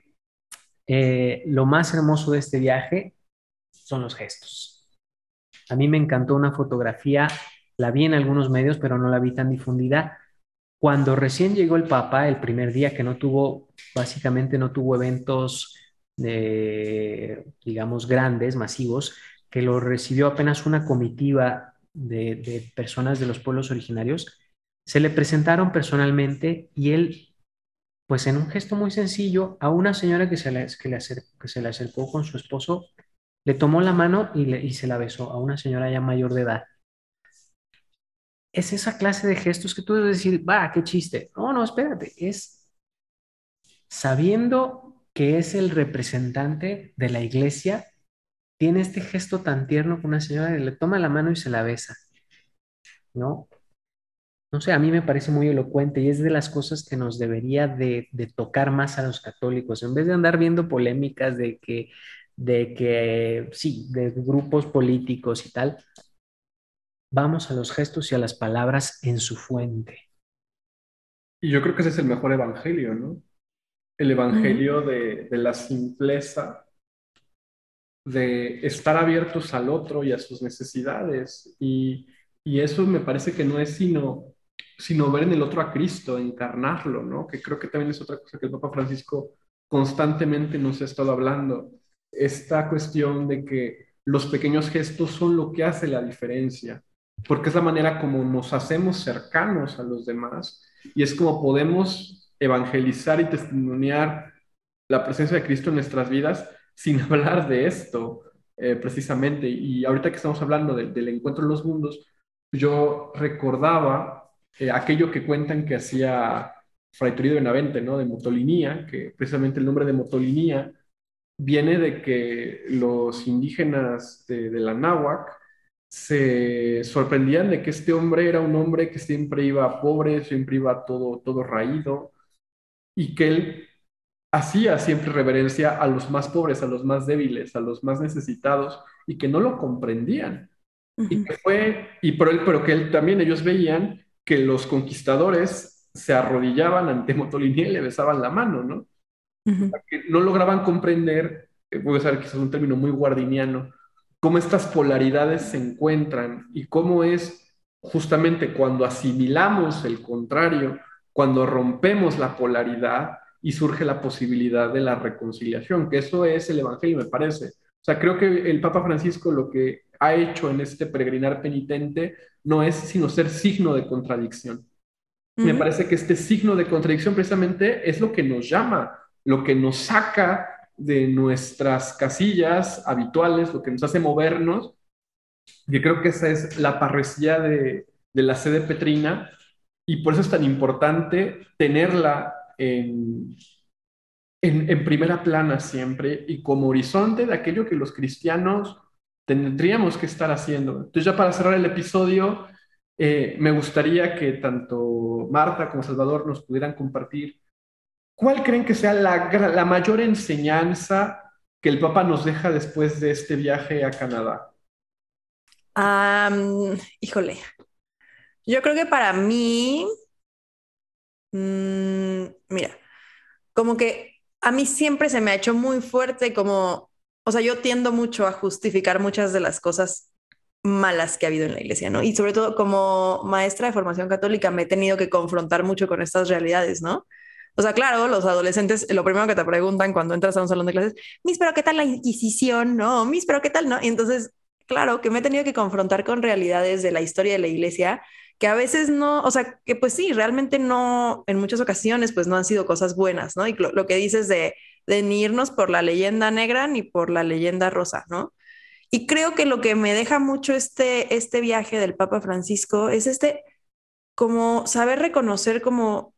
Speaker 4: eh, lo más hermoso de este viaje son los gestos. A mí me encantó una fotografía, la vi en algunos medios, pero no la vi tan difundida. Cuando recién llegó el Papa, el primer día que no tuvo, básicamente no tuvo eventos, digamos, grandes, masivos, que lo recibió apenas una comitiva de personas de los pueblos originarios, se le presentaron personalmente y él, pues en un gesto muy sencillo, a una señora que se le, le acercó con su esposo, le tomó la mano y, y se la besó a una señora ya mayor de edad. Es esa clase de gestos que tú debes decir, va, qué chiste. No, no, espérate, es sabiendo que es el representante de la iglesia, tiene este gesto tan tierno con una señora le toma la mano y se la besa. ¿No? No sé, a mí me parece muy elocuente y es de las cosas que nos debería de, tocar más a los católicos, en vez de andar viendo polémicas de que, de que, sí, de grupos políticos y tal, vamos a los gestos y a las palabras en su fuente.
Speaker 3: Y yo creo que ese es el mejor evangelio, ¿no? El evangelio de, de la simpleza, de estar abiertos al otro y a sus necesidades. Y, y eso me parece que no es sino sino ver en el otro a Cristo, encarnarlo, ¿no? Que creo que también es otra cosa que el Papa Francisco constantemente nos ha estado hablando. Esta cuestión de que los pequeños gestos son lo que hace la diferencia, porque es la manera como nos hacemos cercanos a los demás y es como podemos evangelizar y testimoniar la presencia de Cristo en nuestras vidas sin [LAUGHS] hablar de esto eh, precisamente. Y ahorita que estamos hablando del encuentro de los mundos, yo recordaba eh, aquello que cuentan que hacía Fray Toribio Benavente, ¿no? De motolinía, que precisamente el nombre de motolinía viene de que los indígenas de, la náhuac se sorprendían de que este hombre era un hombre que siempre iba pobre, siempre iba todo, todo raído, y que él hacía siempre reverencia a los más pobres, a los más débiles, a los más necesitados, y que no lo comprendían. Y que fue, y por él, pero que él también ellos veían que los conquistadores se arrodillaban ante Motoliní y le besaban la mano, ¿no? que no lograban comprender, voy a usar quizás un término muy guardiniano, cómo estas polaridades se encuentran y cómo es justamente cuando asimilamos el contrario, cuando rompemos la polaridad y surge la posibilidad de la reconciliación, que eso es el Evangelio, me parece. O sea, creo que el Papa Francisco lo que ha hecho en este peregrinar penitente no es sino ser signo de contradicción. Me parece que este signo de contradicción precisamente es lo que nos llama, lo que nos saca de nuestras casillas habituales, lo que nos hace movernos. Y creo que esa es la parresía de, la sede petrina y por eso es tan importante tenerla en, en primera plana siempre y como horizonte de aquello que los cristianos tendríamos que estar haciendo. Entonces ya para cerrar el episodio, eh, me gustaría que tanto Marta como Salvador nos pudieran compartir cuál creen que sea la, la mayor enseñanza que el Papa nos deja después de este viaje a Canadá?
Speaker 2: híjole, yo creo que para mí, mm, mira, como que a mí siempre se me ha hecho muy fuerte como, o sea, yo tiendo mucho a justificar muchas de las cosas malas que ha habido en la iglesia, ¿no? Y sobre todo como maestra de formación católica me he tenido que confrontar mucho con estas realidades, ¿no? O sea, claro, los adolescentes, lo primero que te preguntan cuando entras a un salón de clases, mis, pero ¿qué tal la Inquisición? No, mis, pero ¿qué tal? No. Y entonces, claro, que me he tenido que confrontar con realidades de la historia de la iglesia que a veces no, o sea, que pues sí, realmente no, en muchas ocasiones, pues no han sido cosas buenas, ¿no? Y lo, que dices de, de ni irnos por la leyenda negra ni por la leyenda rosa, ¿no? Y creo que lo que me deja mucho este, este viaje del Papa Francisco es este, como saber reconocer como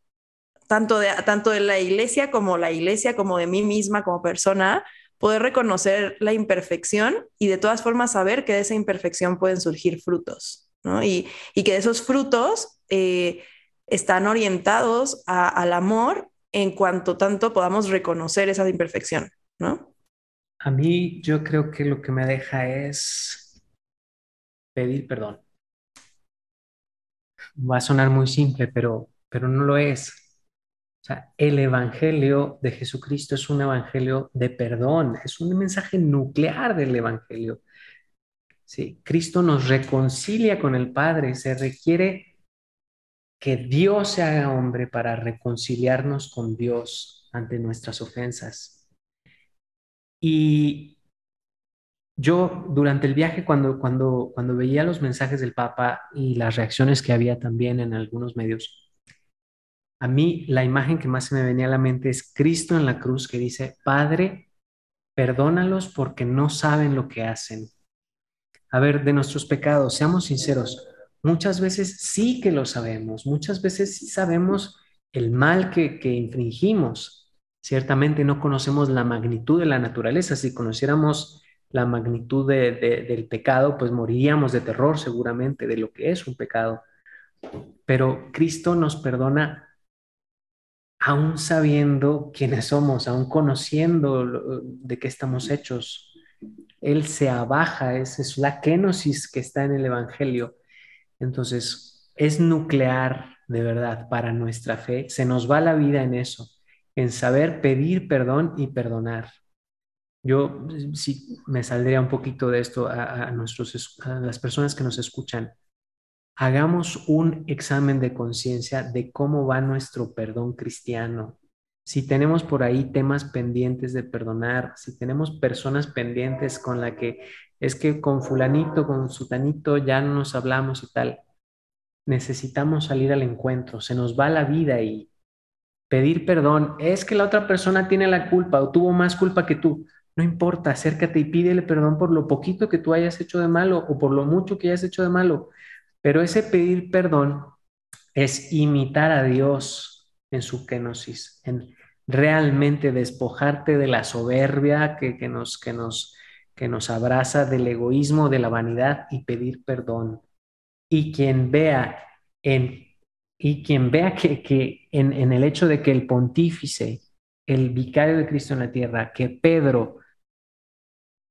Speaker 2: tanto de, tanto de la iglesia como la iglesia, como de mí misma como persona, poder reconocer la imperfección y de todas formas saber que de esa imperfección pueden surgir frutos, ¿no? Y, y que esos frutos eh, están orientados al amor en cuanto tanto podamos reconocer esa imperfección, ¿no?
Speaker 4: A mí yo creo que lo que me deja es pedir perdón. Va a sonar muy simple, pero, pero no lo es. O sea, el Evangelio de Jesucristo es un Evangelio de perdón, es un mensaje nuclear del Evangelio. Sí, Cristo nos reconcilia con el Padre, se requiere que Dios se haga hombre para reconciliarnos con Dios ante nuestras ofensas. Y yo durante el viaje, cuando, cuando, cuando veía los mensajes del Papa y las reacciones que había también en algunos medios, a mí la imagen que más se me venía a la mente es Cristo en la cruz que dice, Padre, perdónalos porque no saben lo que hacen. A ver, de nuestros pecados, seamos sinceros, muchas veces sí que lo sabemos, muchas veces sí sabemos el mal que, que infringimos, Ciertamente no conocemos la magnitud de la naturaleza. Si conociéramos la magnitud del pecado, pues moriríamos de terror seguramente de lo que es un pecado. Pero Cristo nos perdona aún sabiendo quiénes somos, aún conociendo de qué estamos hechos. Él se abaja, esa es la kenosis que está en el Evangelio. Entonces, es nuclear de verdad para nuestra fe. Se nos va la vida en eso en saber pedir perdón y perdonar. Yo sí me saldría un poquito de esto a, nuestros, a las personas que nos escuchan. Hagamos un examen de conciencia de cómo va nuestro perdón cristiano. Si tenemos por ahí temas pendientes de perdonar, si tenemos personas pendientes con la que es que con fulanito, con sutanito ya no nos hablamos y tal, necesitamos salir al encuentro. Se nos va la vida y pedir perdón, es que la otra persona tiene la culpa o tuvo más culpa que tú. No importa, acércate y pídele perdón por lo poquito que tú hayas hecho de malo o por lo mucho que hayas hecho de malo. Pero ese pedir perdón es imitar a Dios en su kenosis, en realmente despojarte de la soberbia que, que, nos, que, nos, que nos abraza, del egoísmo, de la vanidad y pedir perdón. Y quien vea en y quien vea que, en, el hecho de que el pontífice, el vicario de Cristo en la tierra, que Pedro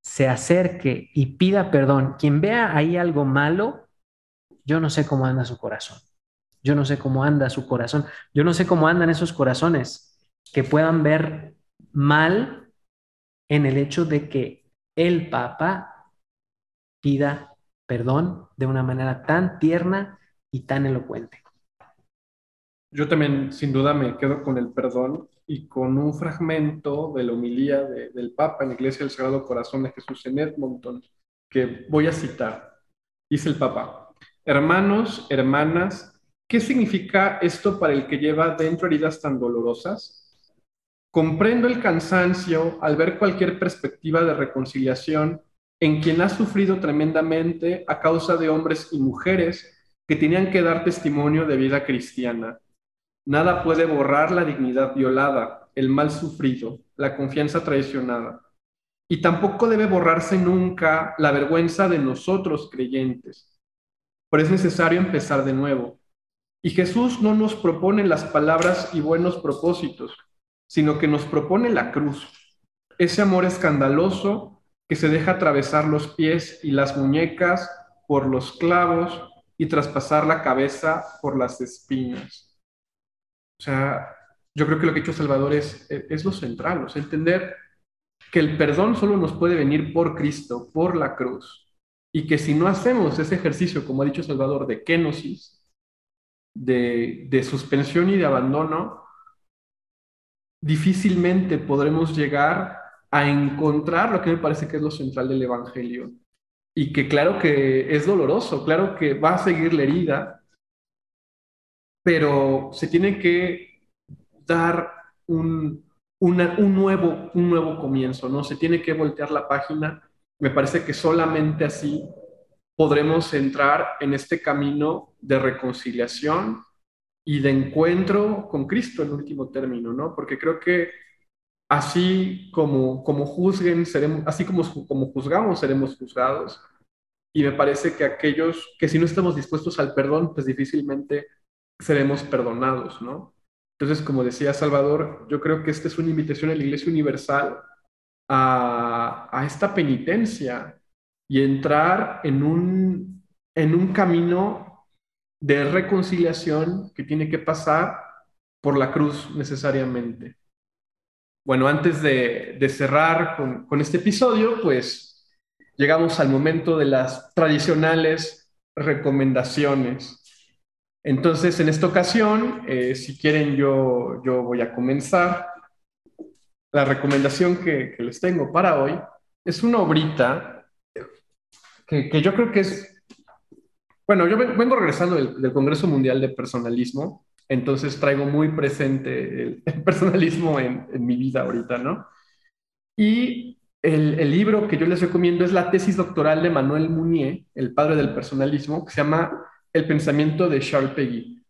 Speaker 4: se acerque y pida perdón, quien vea ahí algo malo, yo no sé cómo anda su corazón. Yo no sé cómo anda su corazón. Yo no sé cómo andan esos corazones que puedan ver mal en el hecho de que el Papa pida perdón de una manera tan tierna y tan elocuente.
Speaker 3: Yo también, sin duda, me quedo con el perdón y con un fragmento de la homilía del Papa en la Iglesia del Sagrado Corazón de Jesús en Edmonton, que voy a citar. Dice el Papa, hermanos, hermanas, ¿qué significa esto para el que lleva dentro heridas tan dolorosas? Comprendo el cansancio al ver cualquier perspectiva de reconciliación en quien ha sufrido tremendamente a causa de hombres y mujeres que tenían que dar testimonio de vida cristiana Nada puede borrar la dignidad violada, el mal sufrido, la confianza traicionada. Y tampoco debe borrarse nunca la vergüenza de nosotros creyentes. Pero es necesario empezar de nuevo. Y Jesús no nos propone las palabras y buenos propósitos, sino que nos propone la cruz. ese amor escandaloso que se deja atravesar los pies y las muñecas por los clavos y traspasar la cabeza por las espinas. O sea, yo creo que lo que ha hecho Salvador es, es lo central, o sea, entender que el perdón solo nos puede venir por Cristo, por la cruz, y que si no hacemos ese ejercicio, como ha dicho Salvador, de kenosis, de, de suspensión y de abandono, difícilmente podremos llegar a encontrar lo que me parece que es lo central del Evangelio. Y que claro que es doloroso, claro que va a seguir la herida, pero se tiene que dar un, un, nuevo, un nuevo comienzo, ¿no? Se tiene que voltear la página. Me parece que solamente así podremos entrar en este camino de reconciliación y de encuentro con Cristo en último término, ¿no? Porque creo que así como, como juzguen, seremos, así como, como juzgamos, seremos juzgados. Y me parece que aquellos que si no estamos dispuestos al perdón, pues difícilmente seremos perdonados, ¿no? Entonces, como decía Salvador, yo creo que esta es una invitación a la Iglesia Universal a, a esta penitencia y entrar en un, en un camino de reconciliación que tiene que pasar por la cruz necesariamente. Bueno, antes de, de cerrar con, con este episodio, pues llegamos al momento de las tradicionales recomendaciones. Entonces, en esta ocasión, eh, si quieren, yo, yo voy a comenzar. La recomendación que, les tengo para hoy es una obrita que, que yo creo que es, bueno, yo vengo regresando del, Congreso Mundial de Personalismo, entonces traigo muy presente [LAUGHS] el, personalismo en, en, mi vida ahorita, ¿no? Y el, el, libro que yo les recomiendo es la tesis doctoral de Manuel Munier, el padre del personalismo, que se llama el pensamiento de Charles Peggy,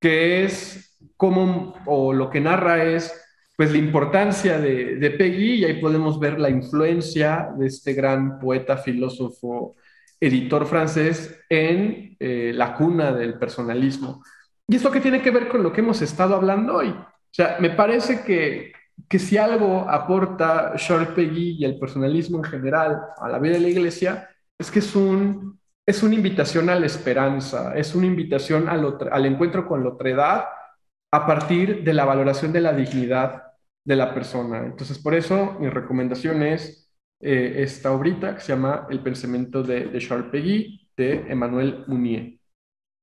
Speaker 3: que es como, o lo que narra es, pues la importancia de, de Peggy, y ahí podemos ver la influencia de este gran poeta, filósofo, editor francés en eh, la cuna del personalismo. Y esto que tiene que ver con lo que hemos estado hablando hoy. O sea, me parece que, que si algo aporta Charles Peggy y el personalismo en general a la vida de la iglesia, es que es un es una invitación a la esperanza, es una invitación al, encuentro con la otredad a partir de la valoración de la dignidad de la persona. Entonces, por eso mi recomendación es eh, esta obrita que se llama El pensamiento de, de Charles Peggy, de Emmanuel Munier.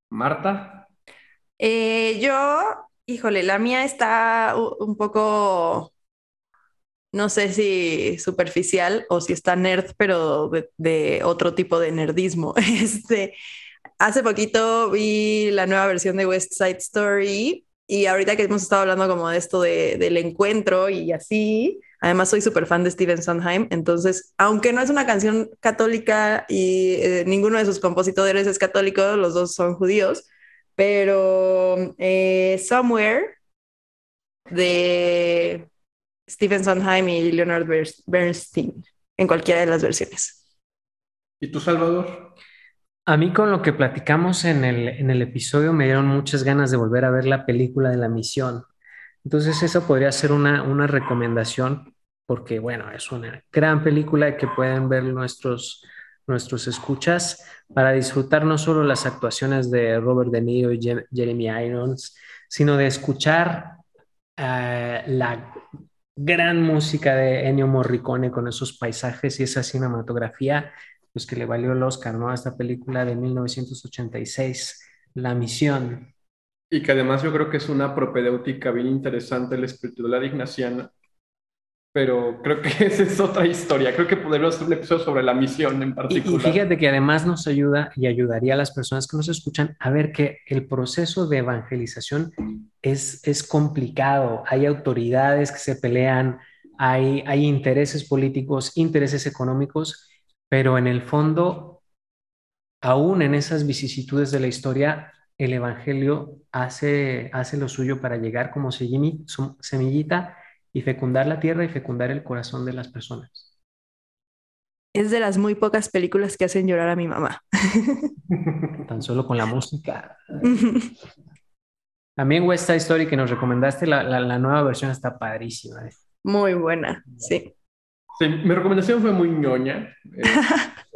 Speaker 3: Marta.
Speaker 2: Eh, yo, híjole, la mía está un poco no sé si superficial o si está nerd, pero de, otro tipo de nerdismo. [LAUGHS] Este, hace poquito vi la nueva versión de West Side Story y ahorita que hemos estado hablando como de esto del encuentro y así, además soy súper fan de Steven Sondheim, entonces, aunque no es una canción católica y eh, ninguno de sus compositores es católico, los dos son judíos, pero eh, Somewhere de Stephen Sondheim y Leonard Bernstein en cualquiera de las versiones.
Speaker 3: ¿Y tú, Salvador?
Speaker 4: A mí con lo que platicamos en el, en el episodio me dieron muchas ganas de volver a ver la película de la misión. Entonces esa podría ser una, una recomendación porque, bueno, es una gran película que pueden ver nuestros, nuestros escuchas para disfrutar no solo las actuaciones de Robert De Niro y Jeremy Irons, sino de escuchar uh, la gran música de Ennio Morricone con esos paisajes y esa cinematografía, pues que le valió el Oscar, ¿no? A esta película de 1986, La Misión.
Speaker 3: Y que además yo creo que es una propedéutica bien interesante la espiritualidad ignaciana, pero creo que [LAUGHS] esa es otra historia. Creo que podríamos hacer un episodio sobre la misión en particular.
Speaker 4: Y, fíjate que además nos ayuda y ayudaría a las personas que nos escuchan a ver que el proceso de evangelización es, es complicado. Hay autoridades que se pelean, hay, hay intereses políticos, intereses económicos, pero en el fondo, aún en esas vicisitudes de la historia, el Evangelio hace, hace lo suyo para llegar como semillita y fecundar la tierra y fecundar el corazón de las personas.
Speaker 2: Es de las muy pocas películas que hacen llorar a mi mamá. [LAUGHS] [LAUGHS]
Speaker 4: Tan solo con la música. [LAUGHS] También West Side Story que nos recomendaste, la, nueva versión está padrísima. ¿eh?
Speaker 2: Muy buena, sí.
Speaker 3: Sí, mi recomendación fue muy ñoña. Eh,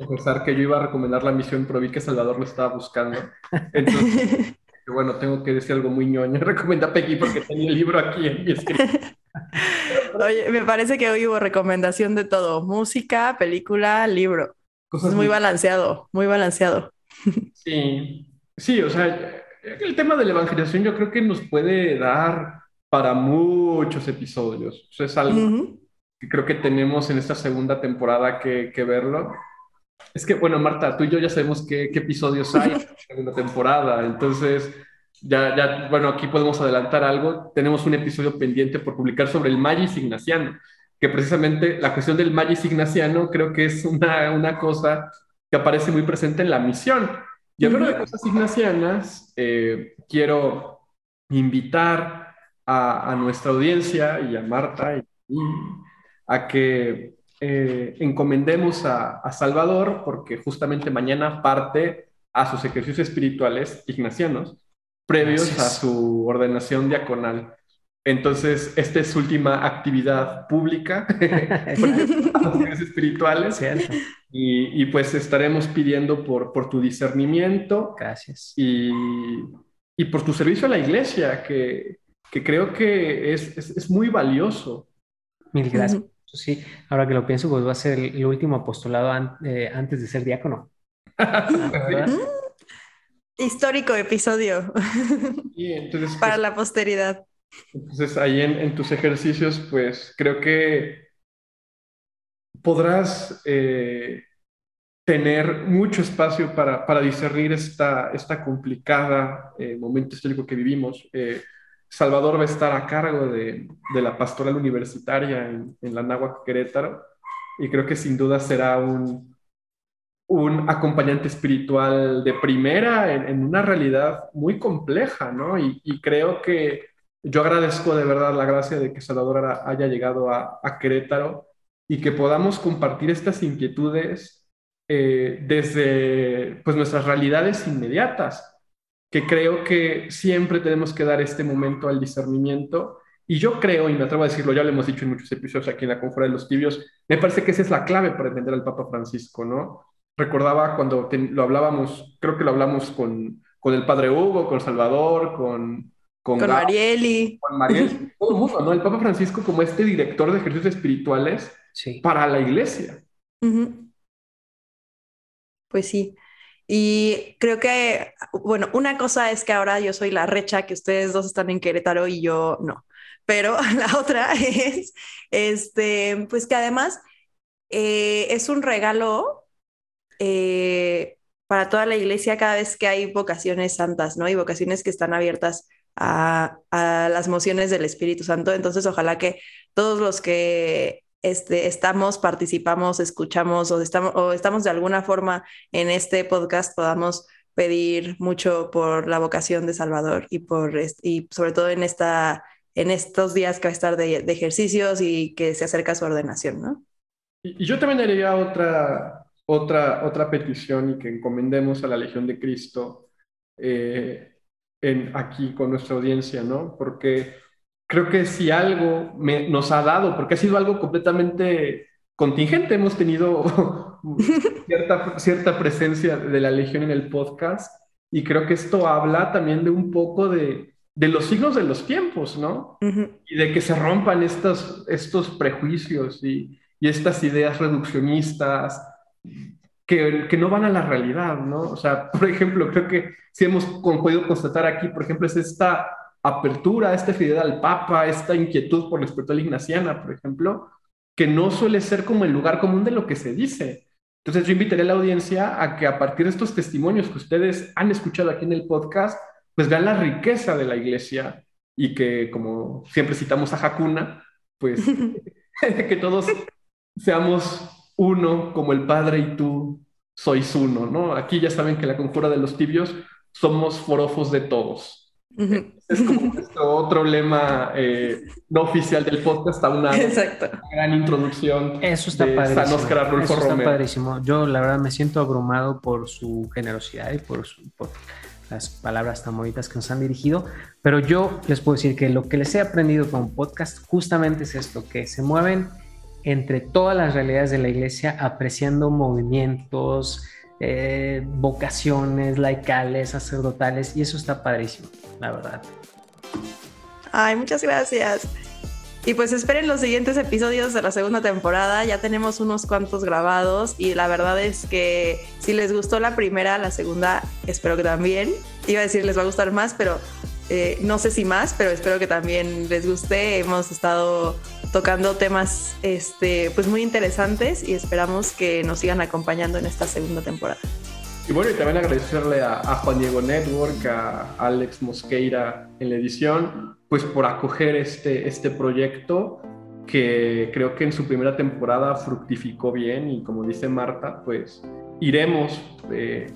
Speaker 3: confesar que yo iba a recomendar la misión, pero vi que Salvador lo estaba buscando. Entonces, bueno, tengo que decir algo muy ñoño. Recomienda a Peggy porque tenía el libro aquí en mi escrito.
Speaker 2: Oye, me parece que hoy hubo recomendación de todo: música, película, libro. es muy balanceado, muy balanceado.
Speaker 3: Sí, sí, o sea, el tema de la evangelización yo creo que nos puede dar para muchos episodios. Eso es algo que creo que tenemos en esta segunda temporada que, que, verlo. Es que, bueno, Marta, tú y yo ya sabemos qué, qué episodios hay en la segunda temporada, entonces ya, ya, bueno, aquí podemos adelantar algo. Tenemos un episodio pendiente por publicar sobre el Magis Ignaciano, que precisamente la cuestión del Magis Ignaciano creo que es una, una cosa que aparece muy presente en la misión. Y hablando de cosas ignacianas, eh, quiero invitar a, a, nuestra audiencia y a Marta y, a que eh, encomendemos a, a, Salvador, porque justamente mañana parte a sus ejercicios espirituales ignacianos, previos a su ordenación diaconal. Entonces, esta es su última actividad pública, [LAUGHS] espirituales. Y, y, pues estaremos pidiendo por, por tu discernimiento.
Speaker 4: Gracias.
Speaker 3: Y, y por tu servicio a la iglesia, que, que creo que es, es, es, muy valioso.
Speaker 4: Mil gracias. Sí, ahora que lo pienso, pues va a ser el, último apostolado an, eh, antes de ser diácono. [LAUGHS]
Speaker 2: Histórico episodio. [LAUGHS]
Speaker 3: entonces,
Speaker 2: Para pues, la posteridad.
Speaker 3: Entonces, ahí en, en, tus ejercicios, pues creo que podrás eh, tener mucho espacio para, para discernir esta, esta complicada eh, momento histórico que vivimos. Eh, Salvador va a estar a cargo de, de la pastoral universitaria en, en la Náhuac Querétaro y creo que sin duda será un, un acompañante espiritual de primera en, en una realidad muy compleja, ¿no? Y, y, creo que yo agradezco de verdad la gracia de que Salvador haya llegado a, a Querétaro y que podamos compartir estas inquietudes eh, desde pues, nuestras realidades inmediatas, que creo que siempre tenemos que dar este momento al discernimiento. Y yo creo, y me atrevo a decirlo, ya lo hemos dicho en muchos episodios aquí en la Conferencia de los Tibios, me parece que esa es la clave para entender al Papa Francisco, ¿no? Recordaba cuando te, lo hablábamos, creo que lo hablamos con, con el Padre Hugo, con Salvador, con,
Speaker 2: con, con Marieli.
Speaker 3: Con Marieli, [LAUGHS] todo el mundo, ¿no? El Papa Francisco como este director de ejercicios espirituales
Speaker 4: sí.
Speaker 3: para la iglesia.
Speaker 2: Uh -huh. Pues sí. Y creo que, bueno, una cosa es que ahora yo soy la recha, que ustedes dos están en Querétaro y yo no. Pero [LAUGHS] la otra es, este, pues que además eh, es un regalo eh, para toda la iglesia cada vez que hay vocaciones santas, ¿no? Y vocaciones que están abiertas a, las mociones del Espíritu Santo. Entonces, ojalá que todos los que este, estamos, participamos, escuchamos o estamos, o estamos de alguna forma en este podcast podamos pedir mucho por la vocación de Salvador y, por, y sobre todo en, esta, en estos días que va a estar de, ejercicios y que se acerca su ordenación, ¿no?
Speaker 3: Y yo también haría otra, otra, otra petición y que encomendemos a la Legión de Cristo eh, en, aquí con nuestra audiencia, ¿no? Porque creo que si algo me, nos ha dado, porque ha sido algo completamente contingente, hemos tenido [LAUGHS] cierta, cierta presencia de la Legión en el podcast y creo que esto habla también de un poco de, de los signos de los tiempos, ¿no? Uh -huh. Y de que se rompan estos, estos prejuicios y, y estas ideas reduccionistas que, que, no van a la realidad, ¿no? O sea, [LAUGHS] por ejemplo, creo que si hemos podido constatar aquí, por ejemplo, es esta apertura, esta fidelidad al Papa, esta inquietud por la espiritual ignaciana, por ejemplo, que no suele ser como el lugar común de lo que se dice. Entonces yo invitaría a la audiencia a que a partir de estos testimonios que ustedes han escuchado aquí en el podcast, pues vean la riqueza de la iglesia y que, como siempre citamos a Hakuna, pues [LAUGHS] [LAUGHS] que todos seamos uno como el Padre y tú sois uno, ¿no? Aquí ya saben que la conjura de los tibios somos forofos de todos. Uh -huh. Es como nuestro otro lema eh, no oficial del podcast, a una, una, gran introducción.
Speaker 4: Eso está
Speaker 3: de
Speaker 4: padrísimo.
Speaker 3: San Oscar
Speaker 4: Eso está
Speaker 3: Romero.
Speaker 4: padrísimo. Yo, la verdad, me siento abrumado por su generosidad y por, su, por las palabras tan bonitas que nos han dirigido. Pero yo les puedo decir que lo que les he aprendido con podcast justamente es esto: que se mueven entre todas las realidades de la iglesia, apreciando movimientos, eh, vocaciones laicales, sacerdotales, y eso está padrísimo, la verdad.
Speaker 2: Ay, muchas gracias. Y pues esperen los siguientes episodios de la segunda temporada. Ya tenemos unos cuantos grabados y la verdad es que si les gustó la primera, la segunda espero que también. Iba a decir les va a gustar más, pero eh, no sé si más, pero espero que también les guste. Hemos estado tocando temas este, pues muy interesantes y esperamos que nos sigan acompañando en esta segunda temporada.
Speaker 3: Y bueno, y también agradecerle a, Juan Diego Network, a Alex Mosqueira en la edición, pues por acoger este, este proyecto que creo que en su primera temporada fructificó bien y como dice Marta, pues iremos eh,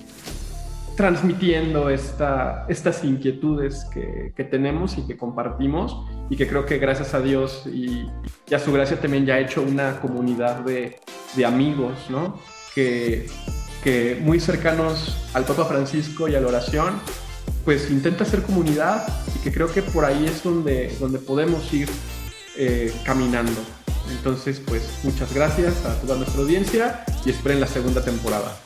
Speaker 3: transmitiendo esta, estas inquietudes que, que, tenemos y que compartimos y que creo que gracias a Dios y, a su gracia también ya ha hecho una comunidad de, de amigos, ¿no? Que, que muy cercanos al Papa Francisco y a la oración, pues intenta hacer comunidad y que creo que por ahí es donde, donde podemos ir eh, caminando. Entonces, pues muchas gracias a toda nuestra audiencia y esperen la segunda temporada.